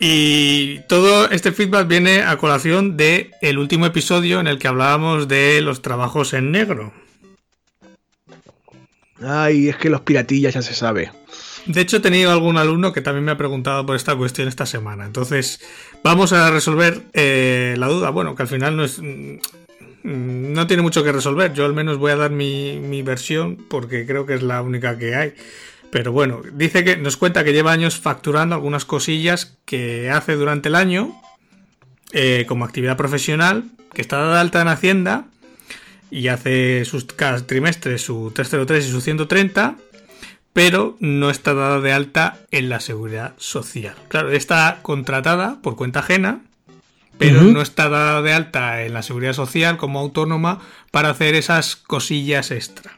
Y todo este feedback viene a colación de el último episodio en el que hablábamos de los trabajos en negro.
Ay, es que los piratillas ya se sabe.
De hecho, he tenido algún alumno que también me ha preguntado por esta cuestión esta semana. Entonces, vamos a resolver eh, la duda. Bueno, que al final no es. Mm, no tiene mucho que resolver. Yo al menos voy a dar mi, mi versión porque creo que es la única que hay. Pero bueno, dice que nos cuenta que lleva años facturando algunas cosillas que hace durante el año eh, como actividad profesional, que está dada de alta en Hacienda y hace sus, cada trimestre su 303 y su 130, pero no está dada de alta en la seguridad social. Claro, está contratada por cuenta ajena, pero no está dada de alta en la seguridad social como autónoma para hacer esas cosillas extra.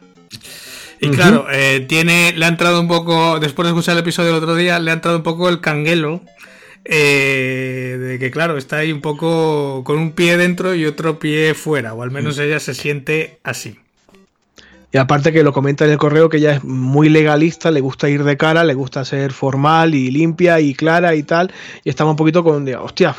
Y claro, eh, tiene, le ha entrado un poco, después de escuchar el episodio del otro día, le ha entrado un poco el canguelo. Eh, de que claro, está ahí un poco con un pie dentro y otro pie fuera, o al menos ella se siente así.
Y aparte que lo comenta en el correo que ella es muy legalista, le gusta ir de cara, le gusta ser formal y limpia y clara y tal. Y estamos un poquito con, hostia,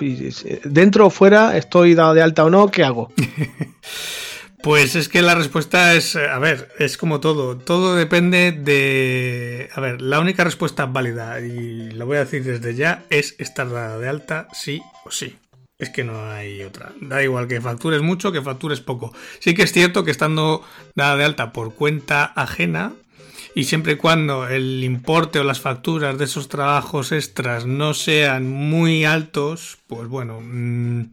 dentro o fuera, estoy dado de alta o no, ¿qué hago?
Pues es que la respuesta es, a ver, es como todo, todo depende de... A ver, la única respuesta válida, y lo voy a decir desde ya, es estar dada de alta sí o sí. Es que no hay otra. Da igual que factures mucho, que factures poco. Sí que es cierto que estando dada de alta por cuenta ajena, y siempre y cuando el importe o las facturas de esos trabajos extras no sean muy altos, pues bueno... Mmm,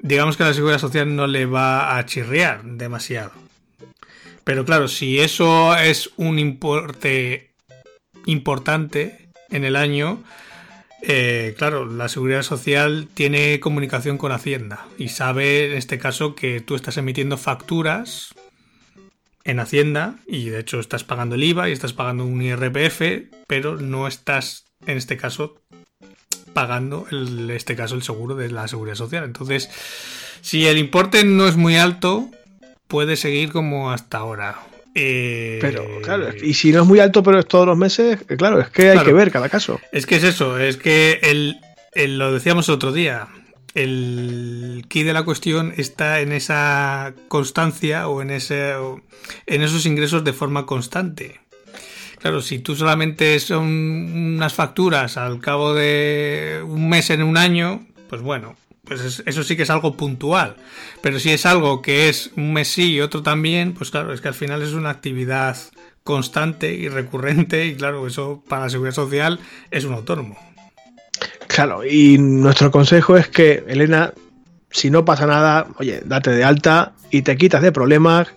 digamos que la seguridad social no le va a chirriar demasiado. Pero claro, si eso es un importe importante en el año, eh, claro, la seguridad social tiene comunicación con Hacienda y sabe en este caso que tú estás emitiendo facturas en Hacienda y de hecho estás pagando el IVA y estás pagando un IRPF, pero no estás en este caso pagando, en este caso, el seguro de la seguridad social. Entonces, si el importe no es muy alto, puede seguir como hasta ahora.
Eh, pero, claro, y si no es muy alto, pero es todos los meses, eh, claro, es que hay que ver cada caso.
Es que es eso, es que el, lo decíamos otro día, el key de la cuestión está en esa constancia o en, ese, en esos ingresos de forma constante. Claro, si tú solamente son unas facturas al cabo de un mes en un año, pues bueno, pues eso sí que es algo puntual. Pero si es algo que es un mes sí y otro también, pues claro, es que al final es una actividad constante y recurrente y claro, eso para la seguridad social es un autónomo.
Claro, y nuestro consejo es que, Elena, si no pasa nada, oye, date de alta y te quitas de problemas,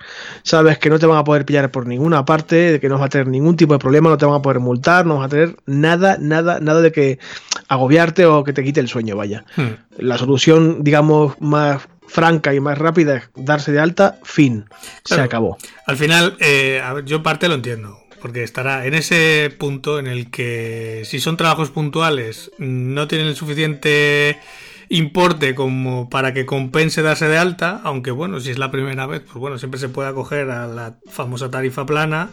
sabes que no te van a poder pillar por ninguna parte, de que no vas a tener ningún tipo de problema, no te van a poder multar, no vas a tener nada, nada, nada de que agobiarte o que te quite el sueño, vaya. Hmm. La solución, digamos, más franca y más rápida es darse de alta, fin, se acabó.
Al final, eh, yo parte lo entiendo, porque estará en ese punto en el que si son trabajos puntuales, no tienen el suficiente importe como para que compense darse de alta, aunque bueno, si es la primera vez, pues bueno, siempre se puede acoger a la famosa tarifa plana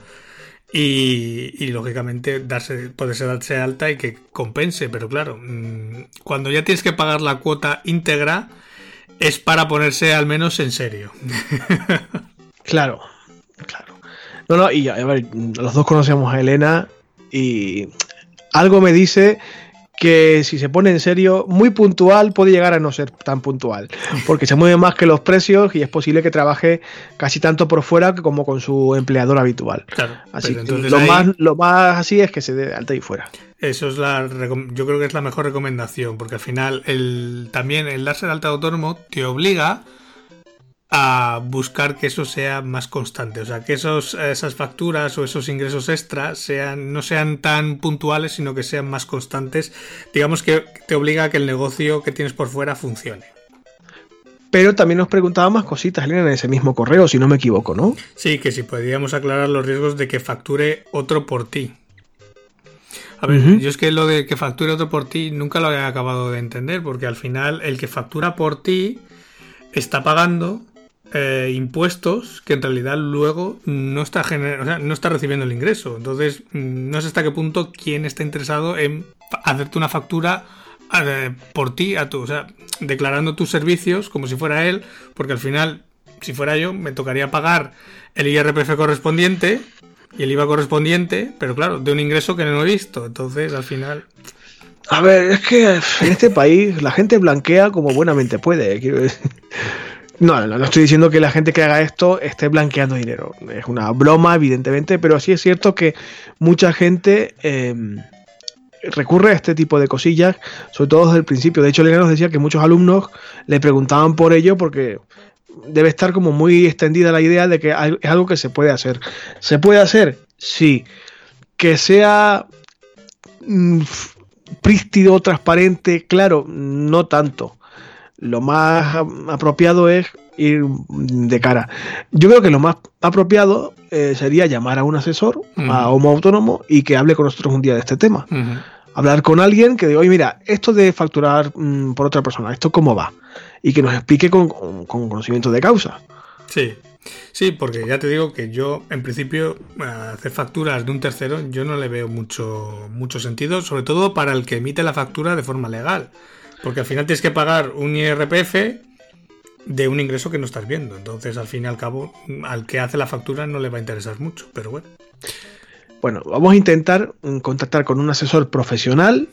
y, lógicamente darse, poderse darse de alta y que compense, pero claro, mm, cuando ya tienes que pagar la cuota íntegra es para ponerse al menos en serio.
claro, claro. No, no, y a ver, los dos conocemos a Elena y algo me dice que si se pone en serio, muy puntual puede llegar a no ser tan puntual, porque se mueve más que los precios y es posible que trabaje casi tanto por fuera como con su empleador habitual. Claro, así lo, más, lo más así es que se dé alta y fuera.
Eso es la yo creo que es la mejor recomendación, porque al final el, también el darse de alta autónomo te obliga a buscar que eso sea más constante, o sea, que esos, esas facturas o esos ingresos extras sean, no sean tan puntuales, sino que sean más constantes, digamos que te obliga a que el negocio que tienes por fuera funcione.
Pero también nos preguntaba más cositas, Elena, en ese mismo correo, si no me equivoco, ¿no?
Sí, que si podríamos aclarar los riesgos de que facture otro por ti. A ver, yo es que lo de que facture otro por ti nunca lo he acabado de entender, porque al final el que factura por ti está pagando eh, impuestos que en realidad luego no está, no está recibiendo el ingreso. Entonces, mm, no sé hasta qué punto quién está interesado en hacerte una factura eh, por ti, a tu, o sea, declarando tus servicios como si fuera él, porque al final, si fuera yo, me tocaría pagar el IRPF correspondiente y el IVA correspondiente, pero claro, de un ingreso que no he visto. Entonces, al final.
A ver, es que en este país la gente blanquea como buenamente puede. No, no, estoy diciendo que la gente que haga esto esté blanqueando dinero. Es una broma, evidentemente, pero sí es cierto que mucha gente em, recurre a este tipo de cosillas, sobre todo desde el principio. De hecho, Elena nos decía que muchos alumnos le preguntaban por ello porque debe estar como muy extendida la idea de que es algo que se puede hacer. ¿Se puede hacer? Sí. Que sea mm, prístido, transparente, claro, no tanto lo más apropiado es ir de cara. Yo creo que lo más apropiado eh, sería llamar a un asesor, a Homo Autónomo, y que hable con nosotros un día de este tema. Hablar con alguien que diga, oye, mira, esto de facturar mm, por otra persona, ¿esto cómo va? Y que nos explique con, conocimiento de causa.
Sí, Sí, porque ya te digo que yo, en principio, hacer facturas de un tercero, yo no le veo mucho, mucho sentido, sobre todo para el que emite la factura de forma legal. Porque al final tienes que pagar un IRPF de un ingreso que no estás viendo. Entonces, al fin y al cabo, al que hace la factura no le va a interesar mucho, pero bueno.
Bueno, vamos a intentar mm, contactar con un asesor profesional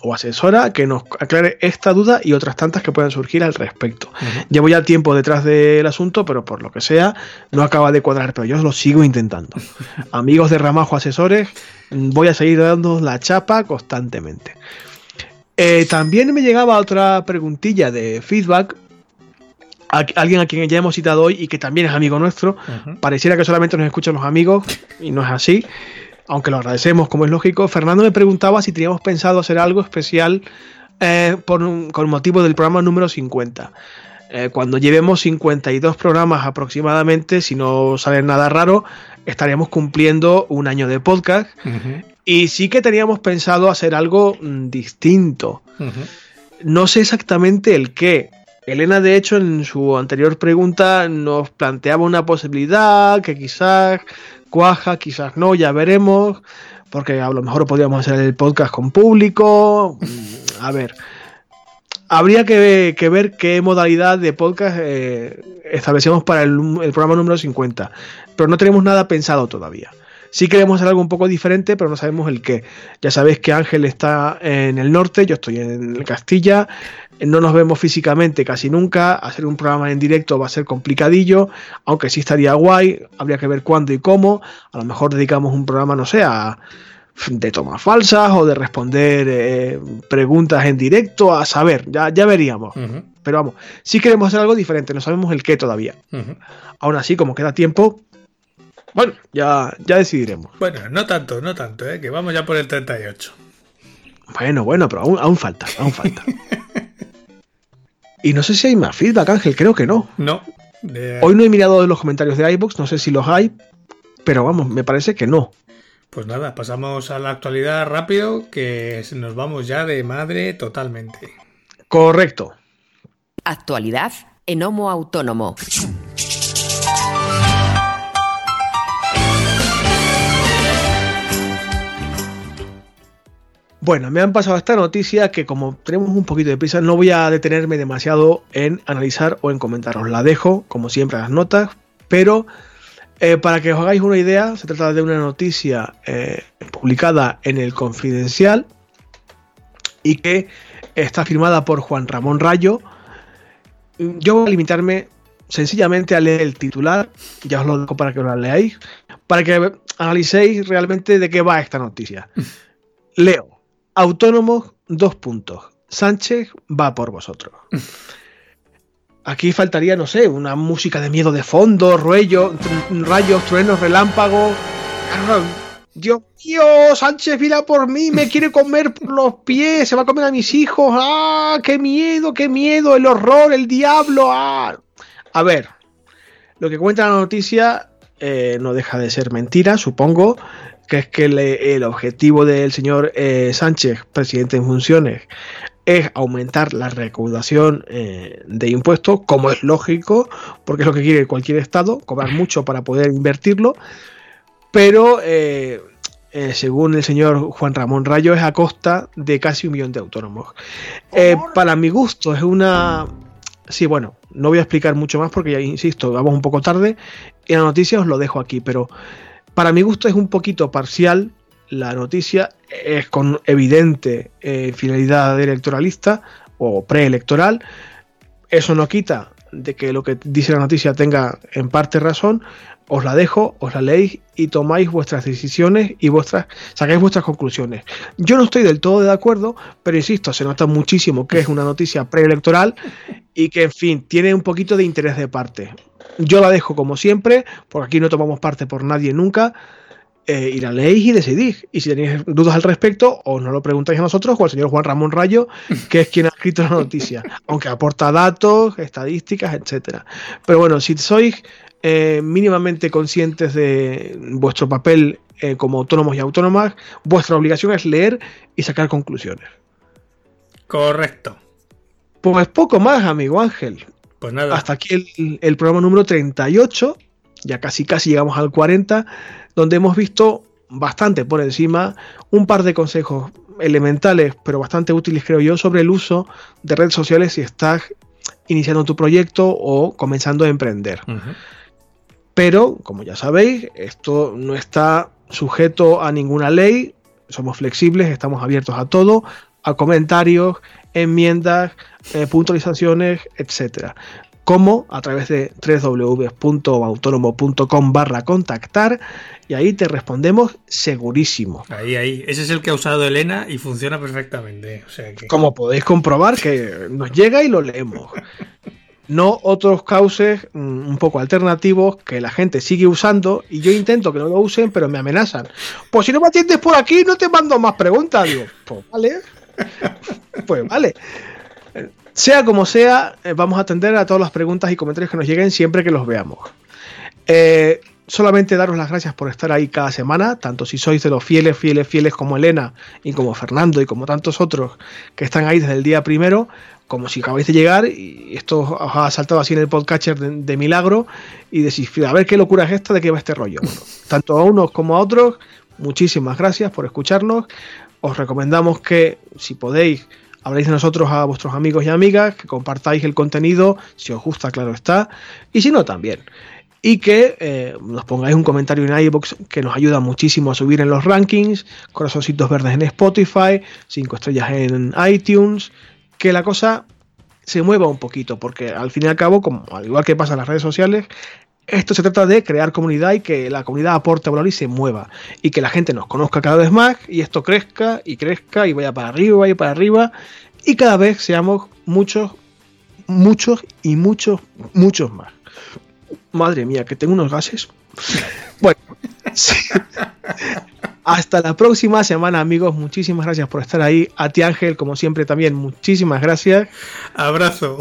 o asesora que nos aclare esta duda y otras tantas que puedan surgir al respecto. Llevo ya tiempo detrás del asunto, pero por lo que sea, no acaba de cuadrar, pero yo lo sigo intentando. Amigos de Ramajo Asesores, mm, voy a seguir dando la chapa constantemente. Eh, también me llegaba otra preguntilla de feedback. alguien a quien ya hemos citado hoy y que también es amigo nuestro. Pareciera que solamente nos escuchan los amigos y no es así. Aunque lo agradecemos, como es lógico. Fernando me preguntaba si teníamos pensado hacer algo especial eh, por con motivo del programa número 50. Eh, cuando llevemos 52 programas aproximadamente, si no sale nada raro, estaremos cumpliendo un año de podcast. Y sí que teníamos pensado hacer algo mm, distinto. No sé exactamente el qué. Elena, de hecho, en su anterior pregunta nos planteaba una posibilidad que quizás cuaja, quizás no, ya veremos. Porque a lo mejor podríamos hacer el podcast con público. Mm, a ver. Habría que, ver qué modalidad de podcast eh, establecemos para el, el programa número 50. Pero no tenemos nada pensado todavía. Sí queremos hacer algo un poco diferente, pero no sabemos el qué. Ya sabéis que Ángel está en el norte, yo estoy en Castilla, no nos vemos físicamente casi nunca, hacer un programa en directo va a ser complicadillo, aunque sí estaría guay, habría que ver cuándo y cómo, a lo mejor dedicamos un programa, no sé, a de tomas falsas o de responder eh, preguntas en directo, a saber, ya, ya veríamos. Pero vamos, si queremos hacer algo diferente, no sabemos el qué todavía. Aún así, como queda tiempo, bueno, ya, ya decidiremos.
Bueno, no tanto, no tanto, ¿eh? que vamos ya por el 38.
Bueno, bueno, pero aún, aún falta, aún falta. y no sé si hay más feedback, Ángel, creo que no.
No.
Hoy no he mirado los comentarios de iBox, no sé si los hay, pero vamos, me parece que no.
Pues nada, pasamos a la actualidad rápido, que nos vamos ya de madre totalmente.
Correcto.
Actualidad en Homo Autónomo.
Bueno, me han pasado esta noticia que como tenemos un poquito de prisa no voy a detenerme demasiado en analizar o en comentaros. La dejo, como siempre, a las notas, pero eh, para que os hagáis una idea, se trata de una noticia eh, publicada en el Confidencial y que está firmada por Juan Ramón Rayo. Yo voy a limitarme sencillamente a leer el titular, ya os lo dejo para que lo leáis, para que analicéis realmente de qué va esta noticia. Leo, autónomos, dos puntos. Sánchez va por vosotros. Aquí faltaría, no sé, una música de miedo de fondo, ruello, rayos, truenos, relámpagos. Dios mío, Sánchez mira por mí, me quiere comer por los pies, se va a comer a mis hijos. ¡Ah! ¡Qué miedo, qué miedo! El horror, el diablo. ¡Ah! A ver, lo que cuenta la noticia eh, no deja de ser mentira, supongo, que es que el objetivo del señor eh, Sánchez, presidente en funciones, es aumentar la recaudación eh, de impuestos, como es lógico, porque es lo que quiere cualquier Estado, cobrar mucho para poder invertirlo, pero eh, eh, según el señor Juan Ramón Rayo es a costa de casi un millón de autónomos. para mi gusto es una... Sí, bueno, no voy a explicar mucho más porque ya insisto, vamos un poco tarde y la noticia os lo dejo aquí, pero para mi gusto es un poquito parcial la noticia es con evidente eh, finalidad electoralista o preelectoral. Eso no quita de que lo que dice la noticia tenga en parte razón. Os la dejo, os la leéis y tomáis vuestras decisiones y vuestras sacáis vuestras conclusiones. Yo no estoy del todo de acuerdo, pero insisto, se nota muchísimo que es una noticia preelectoral y que, en fin, tiene un poquito de interés de parte. Yo la dejo como siempre, porque aquí no tomamos parte por nadie nunca eh, y la leéis y decidís. Y si tenéis dudas al respecto, os no lo preguntáis a nosotros o al señor Juan Ramón Rayo, que es quien ha escrito la noticia, aunque aporta datos, estadísticas, etcétera. Pero bueno, si sois eh, mínimamente conscientes de vuestro papel eh, como autónomos y autónomas, vuestra obligación es leer y sacar conclusiones.
Correcto.
Pues poco más, amigo Ángel.
Pues nada.
Hasta aquí el, el programa número 38. Ya casi casi llegamos al 40 donde hemos visto bastante por encima un par de consejos elementales, pero bastante útiles creo yo, sobre el uso de redes sociales si estás iniciando tu proyecto o comenzando a emprender. Pero, como ya sabéis, esto no está sujeto a ninguna ley, somos flexibles, estamos abiertos a todo, a comentarios, enmiendas, eh, puntualizaciones, etcétera como a través de www.autonomo.com barra contactar y ahí te respondemos segurísimo.
Ahí, ahí. Ese es el que ha usado Elena y funciona perfectamente.
Como podéis comprobar que nos llega y lo leemos. No otros cauces mm, un poco alternativos que la gente sigue usando y yo intento que no lo usen, pero me amenazan. Pues si no me atiendes por aquí, no te mando más preguntas. Digo, pues vale. Pues vale. Sea como sea, eh, vamos a atender a todas las preguntas y comentarios que nos lleguen siempre que los veamos. Eh, solamente daros las gracias por estar ahí cada semana, tanto si sois de los fieles, fieles, fieles como Elena y como Fernando y como tantos otros que están ahí desde el día primero, como si acabáis de llegar y esto os ha saltado así en el podcatcher de, milagro y decís, a ver qué locura es esta de qué va este rollo. Bueno, tanto a unos como a otros, muchísimas gracias por escucharnos. Os recomendamos que si podéis habléis de nosotros a vuestros amigos y amigas, que compartáis el contenido, si os gusta, claro está, y si no, también. Y que eh, nos pongáis un comentario en iBox que nos ayuda muchísimo a subir en los rankings, corazoncitos verdes en Spotify, cinco estrellas en iTunes, que la cosa se mueva un poquito, porque al fin y al cabo, como al igual que pasa en las redes sociales, Esto se trata de crear comunidad y que la comunidad aporte valor y se mueva. Y que la gente nos conozca cada vez más y esto crezca y crezca y vaya para arriba y para arriba. Y cada vez seamos muchos, muchos y muchos, muchos más. Madre mía, que tengo unos gases. Bueno, hasta la próxima semana, amigos. Muchísimas gracias por estar ahí. A ti, Ángel, como siempre, también muchísimas gracias.
Abrazo.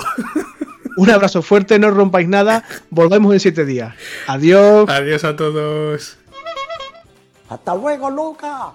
Un abrazo fuerte, no rompáis nada. Volvemos en siete días. Adiós.
Adiós a todos.
Hasta luego, Luca.